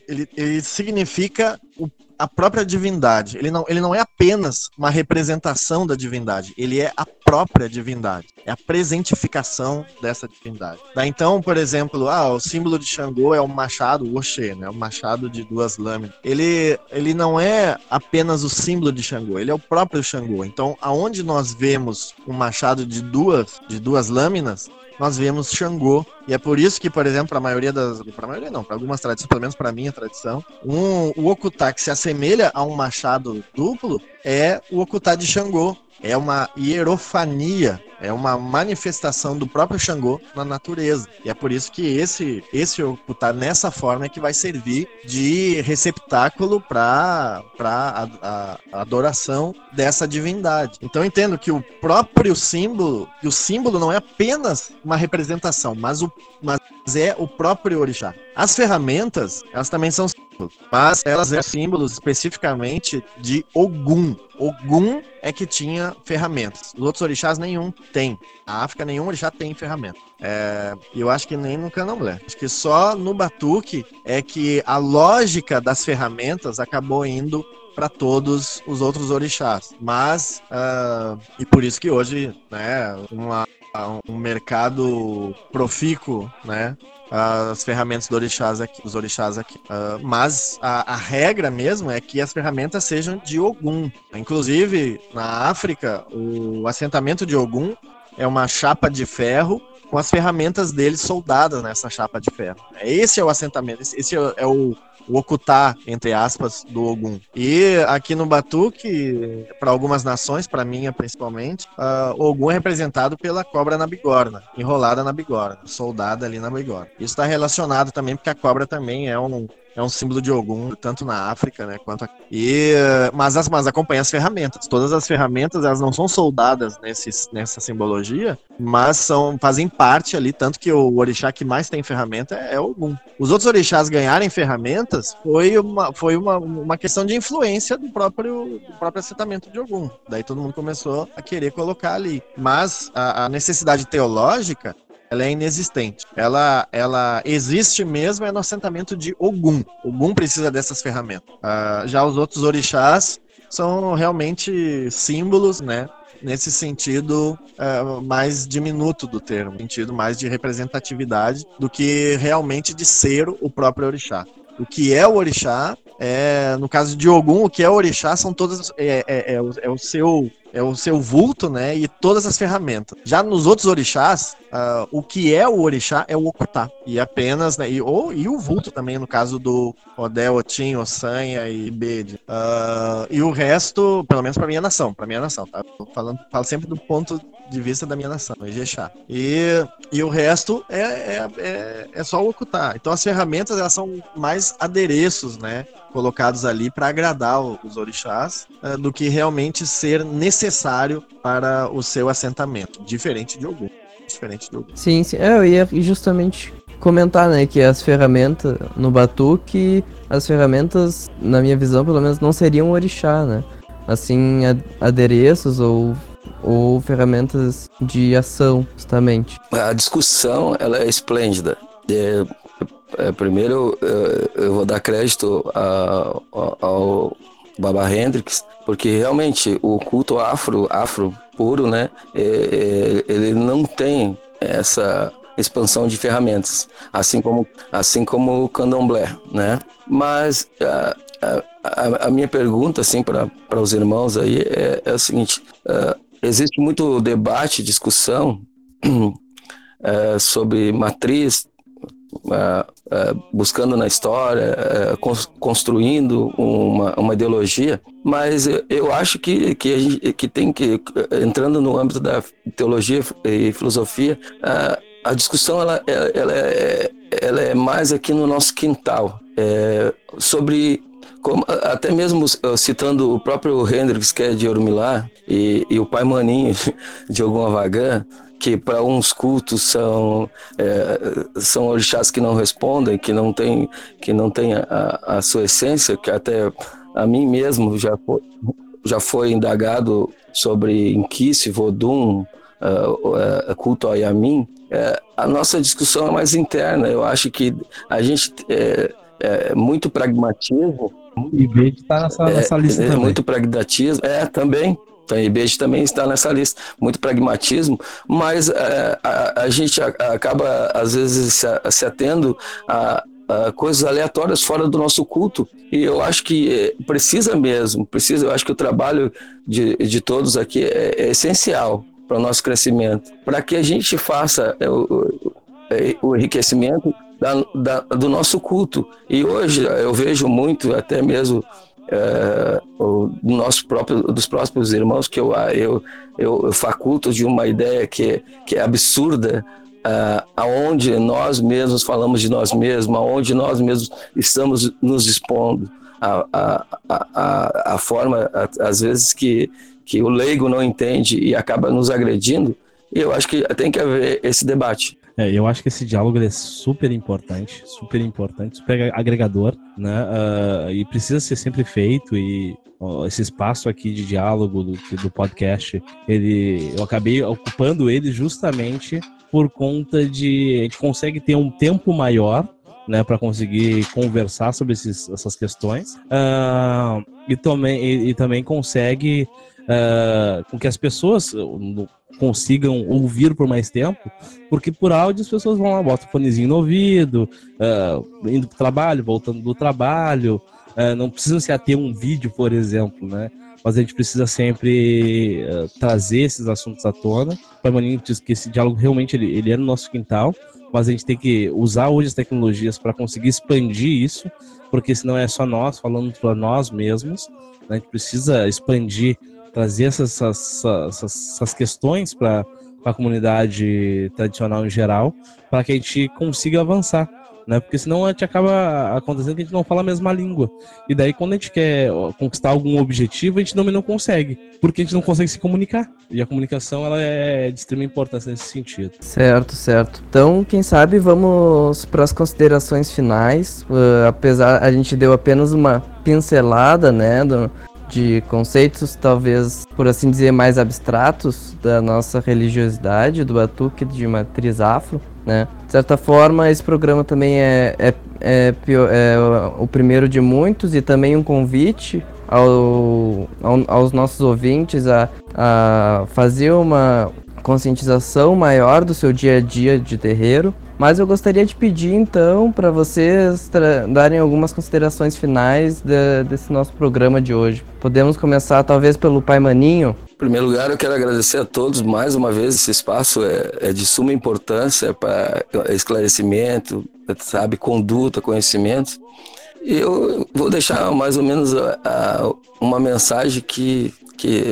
ele, ele significa o a própria divindade. Ele não, ele não é apenas uma representação da divindade, ele é a própria divindade. É a presentificação dessa divindade. Daí, então, por exemplo, ah, o símbolo de Xangô é o machado, o Oxê, né? O machado de duas lâminas. Ele, ele não é apenas o símbolo de Xangô, ele é o próprio Xangô. Então, aonde nós vemos um machado de duas, de duas lâminas, nós vemos Xangô. E é por isso que, por exemplo, para a maioria das. Para maioria não, para algumas tradições, pelo menos para minha tradição, um, o Okutá que se assemelha a um machado duplo é o Okutá de Xangô. É uma hierofania, é uma manifestação do próprio Xangô na natureza. E é por isso que esse esse Okutá nessa forma é que vai servir de receptáculo para a, a, a adoração dessa divindade. Então entendo que o próprio símbolo, que o símbolo não é apenas uma representação, mas, o, mas é o próprio orixá. As ferramentas, elas também são símbolos, mas elas são símbolos especificamente de Ogum. Ogum é que tinha ferramentas. Os outros orixás nenhum tem. Na África nenhum orixá tem ferramenta. É, eu acho que nem no candomblé. Acho que só no batuque é que a lógica das ferramentas acabou indo para todos os outros orixás. Mas, uh, e por isso que hoje, né, uma, um mercado profícuo, né, as ferramentas do orixás aqui, dos orixás aqui. Uh, mas a, a, regra mesmo é que as ferramentas sejam de Ogum. Inclusive, na África, o assentamento de Ogum é uma chapa de ferro com as ferramentas deles soldadas nessa chapa de ferro. Esse é o assentamento, esse é o, o Okutá, entre aspas, do Ogum. E aqui no Batuque, para algumas nações, para minha principalmente, uh, o Ogum é representado pela cobra na bigorna, enrolada na bigorna, soldada ali na bigorna. Isso está relacionado também porque a cobra também é um, é um símbolo de Ogum, tanto na África, né, quanto aqui. E, mas, as, mas acompanha as ferramentas. Todas as ferramentas, elas não são soldadas nesse, nessa simbologia, mas são, fazem parte ali, tanto que o orixá que mais tem ferramenta é, é Ogum. Os outros orixás ganharem ferramentas foi uma, foi uma, uma questão de influência do próprio, do próprio assentamento de Ogum. Daí todo mundo começou a querer colocar ali. Mas a, a necessidade teológica ela é inexistente. Ela, ela existe mesmo é no assentamento de Ogum. Ogum precisa dessas ferramentas. Uh, já os outros orixás são realmente símbolos, né? Nesse sentido uh, mais diminuto do termo, sentido mais de representatividade do que realmente de ser o próprio orixá. O que é o orixá é, no caso de Ogum, o que é orixá são todas é, é, é, o, é o seu é o seu vulto, né? E todas as ferramentas. Já nos outros orixás, uh, o que é o orixá é o okutá. E apenas, né? E, ou, e o vulto também, no caso do Odé, Otim, Ossanha e Bede. Uh, e o resto, pelo menos para minha nação, para minha nação, tá? Falando, falo sempre do ponto de vista da minha nação, Ijexá. E, e o resto é, é, é, é só o okutá. Então as ferramentas, elas são mais adereços, né? Colocados ali para agradar os orixás uh, do que realmente ser necessário necessário para o seu assentamento, diferente de algum. Diferente de algum. Sim, sim. É, eu ia justamente comentar, né, que as ferramentas no batuque, as ferramentas, na minha visão, pelo menos, não seriam orixá, né? Assim, adereços ou ou ferramentas de ação, justamente. A discussão ela é esplêndida. É, é, primeiro, eu, eu, vou dar crédito a, a, ao Baba Hendrix, porque realmente o culto afro, afro puro, né, é, é, ele não tem essa expansão de ferramentas, assim como assim como o candomblé, né? Mas a, a, a minha pergunta assim para os irmãos aí é, é o seguinte: uh, existe muito debate, discussão uh, sobre matriz uh, uh, buscando na história, construindo uma, uma ideologia, mas eu, eu acho que, que, gente, que tem que, entrando no âmbito da teologia e filosofia, a discussão ela, ela, é, ela é mais aqui no nosso quintal, sobre como, até mesmo citando o próprio Hendrix, que é de Orumilá, e, e o pai Maninho de alguma Vagan, que para uns cultos são é, são orixás que não respondem, que não tem que não tem a, a sua essência, que até a mim mesmo já foi, já foi indagado sobre Inquice, Vodum, uh, uh, culto a Yamin. Uh, a nossa discussão é mais interna. Eu acho que a gente é, é muito pragmatismo. Bede está nessa, nessa lista é, também. Muito pragmatismo. É, também. Então, a IBEJ também está nessa lista. Muito pragmatismo, mas é, a, a, gente acaba, às vezes, se, se atendo a, coisas aleatórias fora do nosso culto. E eu acho que precisa mesmo, precisa. Eu acho que o trabalho de, de todos aqui é, é essencial para o nosso crescimento, para que a gente faça o, o enriquecimento da, da, do nosso culto. E hoje eu vejo muito, até mesmo é, do nosso próprio, dos próprios irmãos que eu, eu, eu, faculto de uma ideia que, que é absurda, uh, aonde nós mesmos falamos de nós mesmos, aonde nós mesmos estamos nos expondo, a, a, a, a forma, às vezes, que, que o leigo não entende e acaba nos agredindo, e eu acho que tem que haver esse debate. É, eu acho que esse diálogo é super importante, super importante, super agregador, né? Uh, e precisa ser sempre feito e esse espaço aqui de diálogo do, do podcast, ele, eu acabei ocupando ele justamente por conta de a gente consegue ter um tempo maior né, para conseguir conversar sobre esses, essas questões uh, e, também, e, e também consegue uh, com que as pessoas consigam ouvir por mais tempo, porque por áudio as pessoas vão lá, botam o fonezinho no ouvido, uh, indo para o trabalho, voltando do trabalho, uh, não precisam se ater um vídeo, por exemplo, né? mas a gente precisa sempre uh, trazer esses assuntos à tona. Pai Maninho diz que esse diálogo realmente ele, ele é no nosso quintal, mas a gente tem que usar hoje as tecnologias para conseguir expandir isso, porque senão é só nós falando para nós mesmos. Né? A gente precisa expandir, trazer essas, essas, essas, essas questões para a comunidade tradicional em geral, para que a gente consiga avançar né? Porque senão a gente acaba acontecendo que a gente não fala a mesma língua. E daí, quando a gente quer conquistar algum objetivo, a gente não, não consegue, porque a gente não consegue se comunicar. E a comunicação ela é de extrema importância nesse sentido. Certo, certo. Então, quem sabe vamos para as considerações finais. Uh, apesar, a gente deu apenas uma pincelada, né, do, de conceitos, talvez, por assim dizer, mais abstratos da nossa religiosidade, do batuque de matriz afro né? De certa forma, esse programa também é, é, é, é o primeiro de muitos e também um convite ao, ao, aos nossos ouvintes a, a fazer uma conscientização maior do seu dia a dia de terreiro. Mas eu gostaria de pedir então para vocês darem algumas considerações finais de, desse nosso programa de hoje. Podemos começar talvez pelo Pai Maninho. Em primeiro lugar, eu quero agradecer a todos mais uma vez. Esse espaço é, é de suma importância para esclarecimento, sabe, conduta, conhecimento. Eu vou deixar mais ou menos a, a, uma mensagem que, que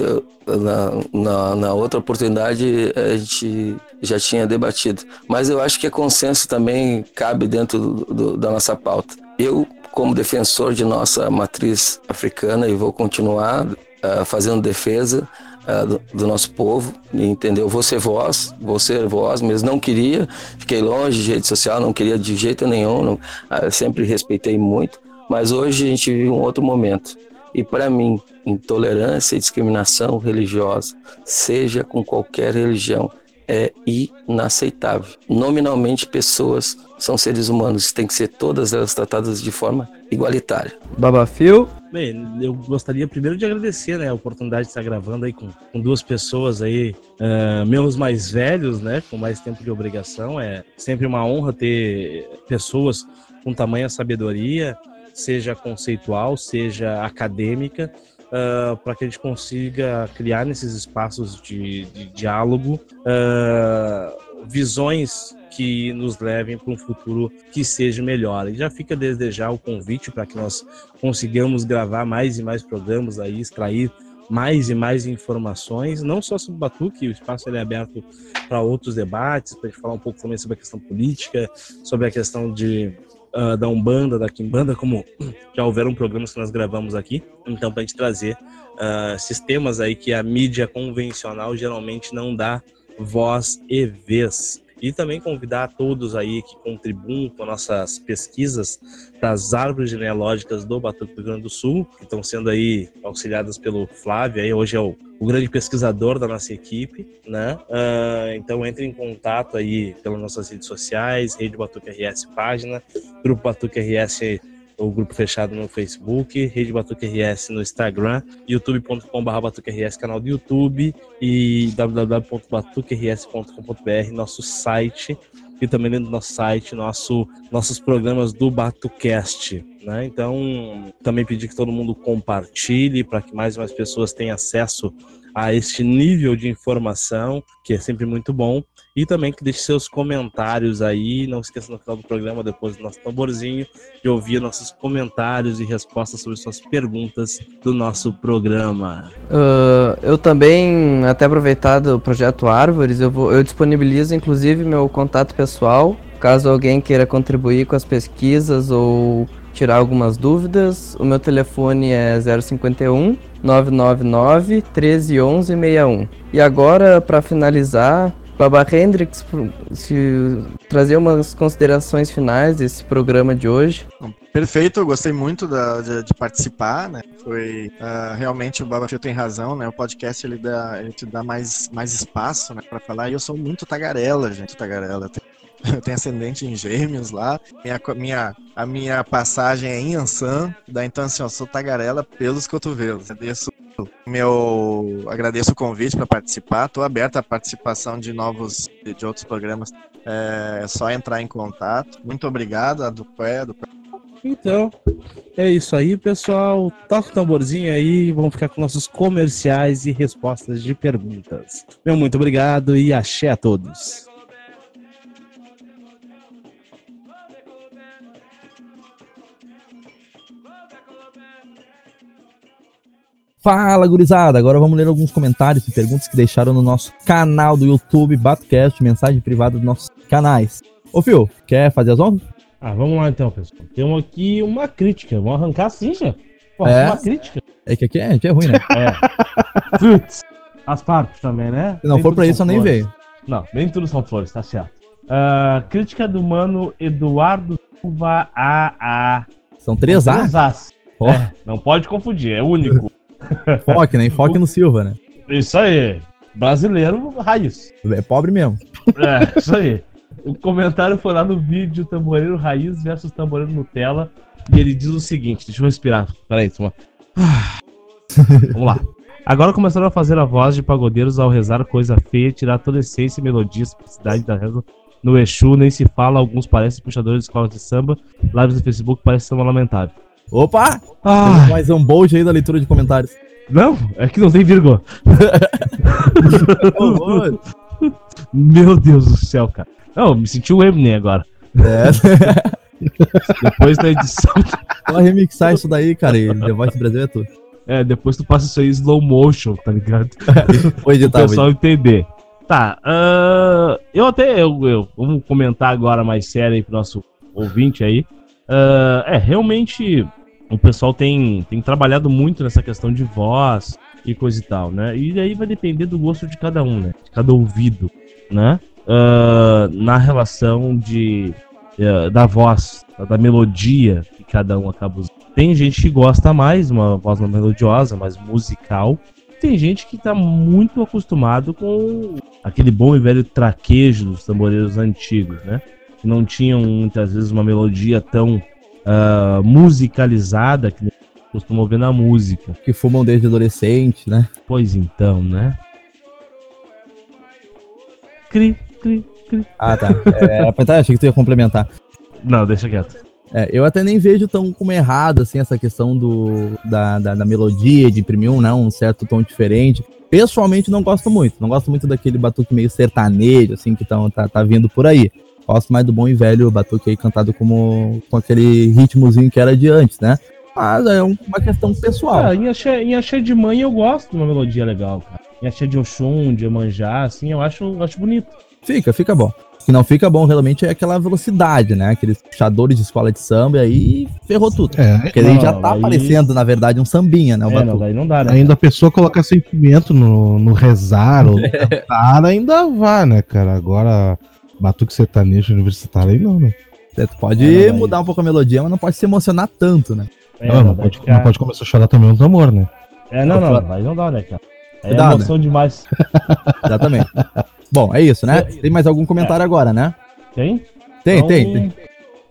na, na, na, outra oportunidade a gente já tinha debatido. Mas eu acho que é consenso também cabe dentro do, do, da nossa pauta. Eu, como defensor de nossa matriz africana, e vou continuar uh, fazendo defesa uh, do, do, nosso povo, entendeu? Vou ser voz, vou ser voz, mas não queria, fiquei longe de rede social, não queria de jeito nenhum, não, uh, sempre respeitei muito, mas hoje a gente vive um outro momento. E para mim, intolerância e discriminação religiosa, seja com qualquer religião, é inaceitável. Nominalmente, pessoas são seres humanos, tem que ser todas elas tratadas de forma igualitária. Babafio. Bem, eu gostaria primeiro de agradecer né, a oportunidade de estar gravando aí com, com duas pessoas aí, uh, meus mais velhos, né, com mais tempo de obrigação. É sempre uma honra ter pessoas com tamanha sabedoria, seja conceitual, seja acadêmica, uh, para que a gente consiga criar nesses espaços de, de diálogo uh, visões que nos levem para um futuro que seja melhor. E já fica desde já o convite para que nós consigamos gravar mais e mais programas aí, extrair mais e mais informações, não só sobre o Batuque, o espaço é aberto para outros debates, para a gente falar um pouco também sobre a questão política, sobre a questão de uh, da Umbanda, da Kimbanda, como já houveram programas que nós gravamos aqui. Então, para a gente trazer uh, sistemas aí que a mídia convencional geralmente não dá voz e vez. E também convidar a todos aí que contribuem com nossas pesquisas das árvores genealógicas do Batuque do Rio Grande do Sul, que estão sendo aí auxiliadas pelo Flávio, aí hoje é o, o grande pesquisador da nossa equipe, né? Uh, então entre em contato aí pelas nossas redes sociais, Rede Batuque RS página, Grupo Batuque RS o grupo fechado no Facebook, Rede Batuque RS no Instagram, youtube.com.br BatuqueRS, canal do YouTube e www.batuquers.com.br, nosso site e também dentro do nosso site, nosso, nossos programas do BatuCast. Né? Então, também pedir que todo mundo compartilhe para que mais e mais pessoas tenham acesso a este nível de informação, que é sempre muito bom. E também que deixe seus comentários aí. Não esqueça no final do programa, depois do nosso tamborzinho, de ouvir nossos comentários e respostas sobre suas perguntas do nosso programa. Uh, eu também, até aproveitar do projeto Árvores, eu, vou, eu disponibilizo inclusive meu contato pessoal. Caso alguém queira contribuir com as pesquisas ou tirar algumas dúvidas, o meu telefone é 051 999 1311 61. E agora, para finalizar, Baba Hendrix, se trazer umas considerações finais desse programa de hoje. Perfeito, gostei muito da, de, de, participar, né? Foi uh, realmente o Baba Fio tem razão, né? O podcast ele dá, ele te dá mais, mais espaço, né, para falar. E eu sou muito tagarela, gente, tagarela. Eu tenho ascendente em gêmeos lá. Minha, minha, a minha passagem é em Ansan, daí então assim, eu sou tagarela pelos cotovelos. Agradeço, meu, agradeço o convite para participar. Estou aberto à participação de novos, de outros programas. É só entrar em contato. Muito obrigado, a do Pé, do Então, é isso aí, pessoal. Toca o tamborzinho aí, vamos ficar com nossos comerciais e respostas de perguntas. Meu muito obrigado e axé a todos. Fala, gurizada! Agora vamos ler alguns comentários e perguntas que deixaram no nosso canal do YouTube, Batcast, mensagem privada dos nossos canais. Ô, Fio, quer fazer as honras? Ah, vamos lá então, pessoal. Temos aqui uma crítica. Vamos arrancar assim, já? Pô, É? Uma crítica. É que aqui é, aqui é ruim, né? É. Putz. As partes também, né? Se não Nem for pra são isso, eu nem veio. Não, nem tudo são flores, tá certo. Ah, crítica do mano Eduardo Silva AA. São três A. Três As. É, não pode confundir, é único. Foque, né? Foque no Silva, né? Isso aí. Brasileiro raiz. É pobre mesmo. É, isso aí. O comentário foi lá no vídeo Tamboreiro Raiz versus Tamboreiro Nutella. E ele diz o seguinte: deixa eu respirar. Peraí, toma. Vamos lá. Agora começaram a fazer a voz de pagodeiros ao rezar coisa feia, tirar toda a essência e melodia, simplicidade da reza no Exu, nem se fala, alguns parecem puxadores de escolas de samba, lives no Facebook parece samba lamentável. Opa! Ah, mais um bold aí da leitura de comentários. não, é que não tem vírgula. Meu Deus do céu, cara. Não, me senti o Eminem agora. É, Depois da edição só remixar isso daí, cara. E The Voice Brasil é tudo. É, depois tu passa isso aí em slow motion, tá ligado? Vou o editar, vou pessoal entender. Tá, ah, eu até. Eu, eu- vamos comentar agora mais sério aí pro nosso ouvinte aí. Ah, é, realmente o pessoal tem, tem trabalhado muito nessa questão de voz e coisa e tal, né? E aí vai depender do gosto de cada um, né? De cada ouvido, né? Ah, na relação de, eh, da voz, da melodia que cada um acaba usando. Tem gente que gosta mais, uma voz mais melodiosa, mais musical. Tem gente que tá muito acostumado com aquele bom e velho traquejo dos tamboreiros antigos, né? Que não tinham muitas vezes uma melodia tão ah, musicalizada que costumam ver na música. Que fumam desde adolescente, né? Pois então, né? Cri, cri, cri. Ah, tá. É, apertar, achei que tu ia complementar. Não, deixa quieto. É, eu até nem vejo tão como errado, assim, essa questão do, da, da, da melodia, de imprimir um, né, um certo tom diferente. Pessoalmente, não gosto muito. Não gosto muito daquele batuque meio sertanejo, assim, que tão, tá, tá vindo por aí. Gosto mais do bom e velho batuque aí cantado como, com aquele ritmozinho que era de antes, né? Mas é um- uma questão pessoal. Ah, em axé, em axé de mãe eu gosto de uma melodia legal, cara. Em axé de Oxum, de Emanjá, assim, eu acho, eu acho bonito. Fica, fica bom. O que não fica bom realmente é aquela velocidade, né? Aqueles puxadores de escola de samba e aí ferrou tudo. É, Porque aí Não, já tá aí- aparecendo, na verdade, um sambinha, né? O É, não, não dá, né? ainda a pessoa colocar sentimento no, no rezar ou no cantar, ainda vá, né, cara? Agora, batuque sertanejo universitário aí não, né? É, Tu pode É, mudar um pouco a melodia, mas não pode se emocionar tanto, né? É, não, não, pode, não pode começar a chorar também no amor, né? É, não, não, aí não dá, né, cara? É Cuidado, emoção demais. Exatamente. Bom, é isso, né? Tem mais algum comentário agora, né? Tem? Tem, Então, tem, tem.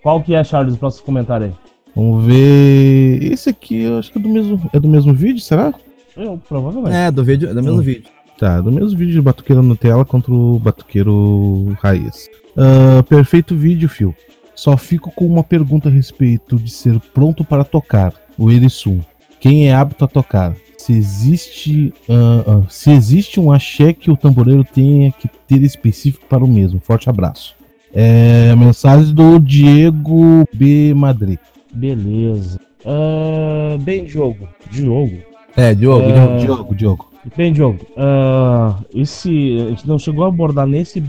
Qual que é, Charles, o próximo comentário aí? Vamos ver. Esse aqui, eu acho que é do mesmo, é do mesmo vídeo, será? Eu, provavelmente. É, do vídeo, do mesmo Hum. vídeo. Tá, do mesmo vídeo de Batuqueiro Nutella contra o Batuqueiro Raiz. Ah, perfeito vídeo, Phil. Só fico com uma pergunta a respeito de ser pronto para tocar, o Erisum. Quem é apto a tocar? Se existe, ah, ah, se existe um axé que o tamboreiro tenha que ter específico para o mesmo. Forte abraço. É, mensagem do Diego B. Madrid. Beleza. Ah, bem, Diogo. Diogo. É, Diogo. É. Diogo. Diogo, Diogo. Bem, Diogo. ah, esse, a gente não chegou a abordar nesse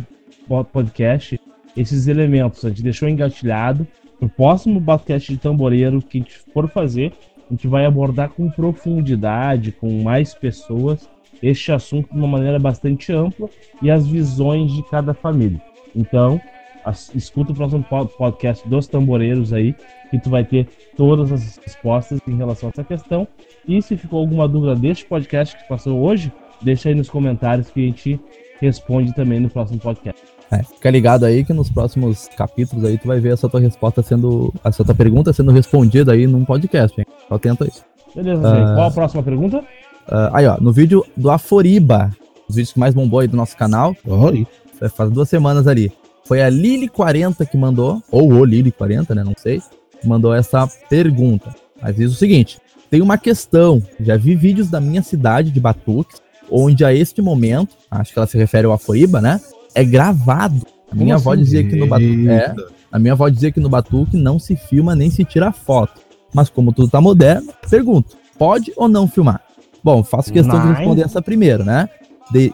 po- podcast esses elementos. A gente deixou engatilhado. No próximo podcast de tamboreiro que a gente for fazer, a gente vai abordar com profundidade, com mais pessoas, este assunto de uma maneira bastante ampla e as visões de cada família. Então, as- escuta o próximo po- podcast dos tamboreiros aí, que tu vai ter todas as respostas em relação a essa questão. E se ficou alguma dúvida deste podcast que passou hoje, deixa aí nos comentários que a gente responde também no próximo podcast. É, fica ligado aí que nos próximos capítulos aí tu vai ver essa tua resposta sendo. Essa tua pergunta sendo respondida aí num podcast, hein? Só atento aí. Beleza. Zé? Qual a próxima pergunta? Ah, aí, ó, no vídeo do Aforiba, os vídeos que mais bombou aí do nosso canal, Oi. é, faz duas semanas ali. Foi a Lili40 que mandou, ou o Lili40, né? Não sei. mandou essa pergunta. Mas diz o seguinte: tem uma questão. Já vi vídeos da minha cidade de Batuques, onde a este momento, acho que ela se refere ao Aforiba, né? É gravado. A minha avó assim? dizia que no Batuque. É, a minha avó dizia que no Batuque não se filma nem se tira foto. Mas como tudo tá moderno, pergunto: pode ou não filmar? Bom, faço questão de responder essa primeiro, né? De-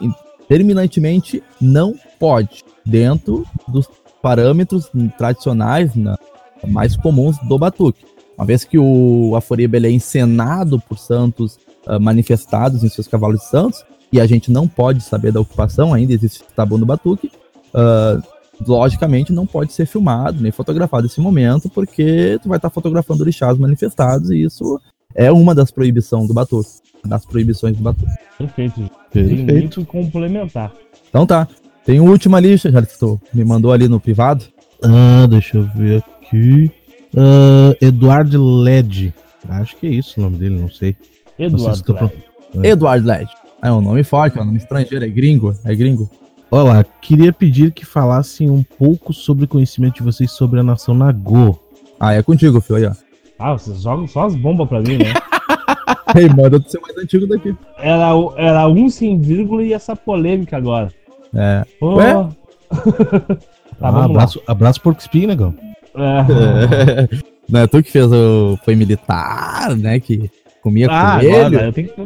terminantemente, não pode. Dentro dos parâmetros tradicionais, na- mais comuns do batuque. Uma vez que o Aforiba ele é encenado por santos ah, manifestados em seus cavalos de santos, e a gente não pode saber da ocupação, ainda existe esse tabu no batuque, ah, logicamente não pode ser filmado nem fotografado nesse momento, porque tu vai estar fotografando orixás manifestados, e isso é uma das proibições do batuque, das proibições do batuque. Perfeito. Perfeito. complementar. Então tá. Tem o último ali, já que tu me mandou ali no privado. Ah, deixa eu ver aqui. Ah, Eduardo Led. Acho que é isso o nome dele, não sei. Se Eduardo. tô Cleber. É. Eduardo Led. É um nome forte, é um nome estrangeiro, é gringo, é gringo. Olá, queria pedir que falassem um pouco sobre o conhecimento de vocês sobre a nação Nagô. Ah, é contigo, filho, aí, ó. Ah, vocês jogam só as bombas pra mim, né? Ei, manda tu ser mais antigo daqui. Era, era um sem vírgula e essa polêmica agora. É. Pô. Ué? tá, Ah, abraço, abraço Porco Espinho, negão. É. Não é tu que fez o. Foi militar, né? Que comia Ah, coelho. agora, eu tenho que.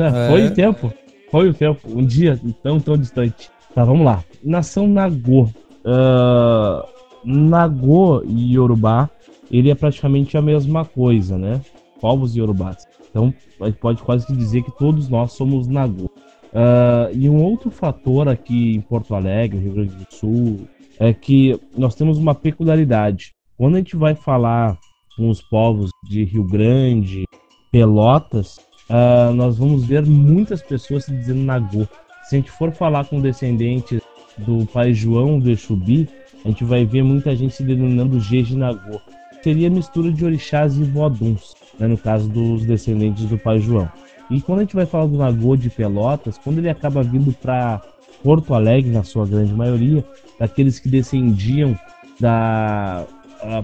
É. Foi o tempo. Foi o tempo. Um dia tão, tão distante. Tá, vamos lá. Nação Nagô. Ah, Nagô e Yorubá, ele é praticamente a mesma coisa, né? Povos Yorubás. Então, a gente pode quase que dizer que todos nós somos Nagô. Ah, e um outro fator aqui em Porto Alegre, Rio Grande do Sul, é que nós temos uma peculiaridade. Quando a gente vai falar com os povos de Rio Grande, Pelotas, ah, nós vamos ver muitas pessoas se dizendo Nagô. Se a gente for falar com descendentes do pai João do Exubi, a gente vai ver muita gente se denominando Jeje Nagô. Seria mistura de orixás e voduns, né, no caso dos descendentes do pai João. E quando a gente vai falar do Nagô de Pelotas, quando ele acaba vindo para Porto Alegre, na sua grande maioria, daqueles que descendiam da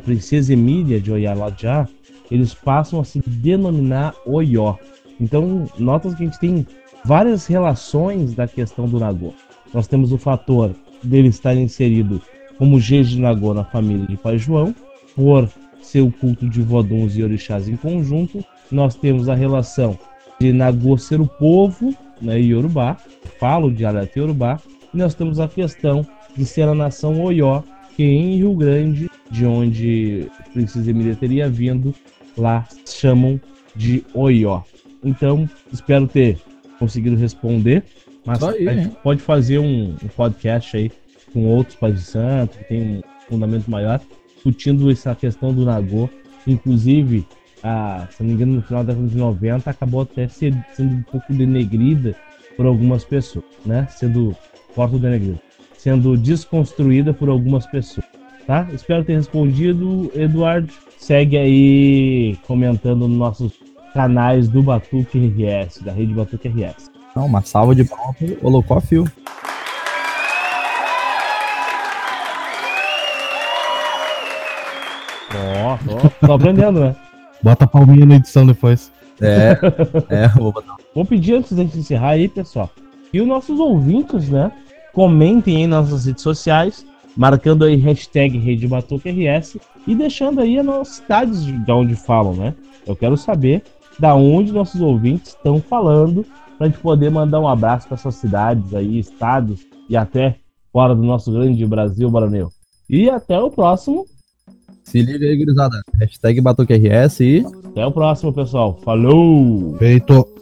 princesa Emília de Oyalajá, eles passam a se denominar Oió. Então, notas que a gente tem várias relações da questão do Nagô. Nós temos o fator dele estar inserido como Jeje de Nagô na família de Pai João, por ser o culto de voduns e orixás em conjunto. Nós temos a relação de Nagô ser o povo, né, Yorubá, falo de dialeto Yorubá, e nós temos a questão de ser a nação Oió, que em Rio Grande, de onde Princesa Emília teria vindo, lá chamam de Oió. Então, espero ter conseguido responder, mas aí, a gente pode fazer um, um podcast aí com outros pais de santo, que tem um fundamento maior, discutindo essa questão do Nagô. Inclusive, a, se não me engano, no final da década de 90, acabou até sendo um pouco denegrida por algumas pessoas, né? Sendo forte denegrida, sendo desconstruída por algumas pessoas, tá? Espero ter respondido, Eduardo. Segue aí comentando nos nossos canais do Batuque RS, da rede Batuque RS. Não, uma salva de palmas pro Holocó Fio. Ó, tô, tô aprendendo, né? Bota a palminha na edição depois. É, é, vou botar. Vou pedir antes da gente encerrar aí, pessoal, que os nossos ouvintes, né, comentem aí nas nossas redes sociais, marcando aí hashtag Rede Batuque RS e deixando aí as nossas cidades de de onde falam, né? Eu quero saber da onde nossos ouvintes estão falando pra gente poder mandar um abraço para essas cidades aí, estados e até fora do nosso grande Brasil, Baroneu. E até o próximo, Se liga aí, gurizada. Hashtag Batuque RS e. até o próximo, pessoal. Falou! Feito.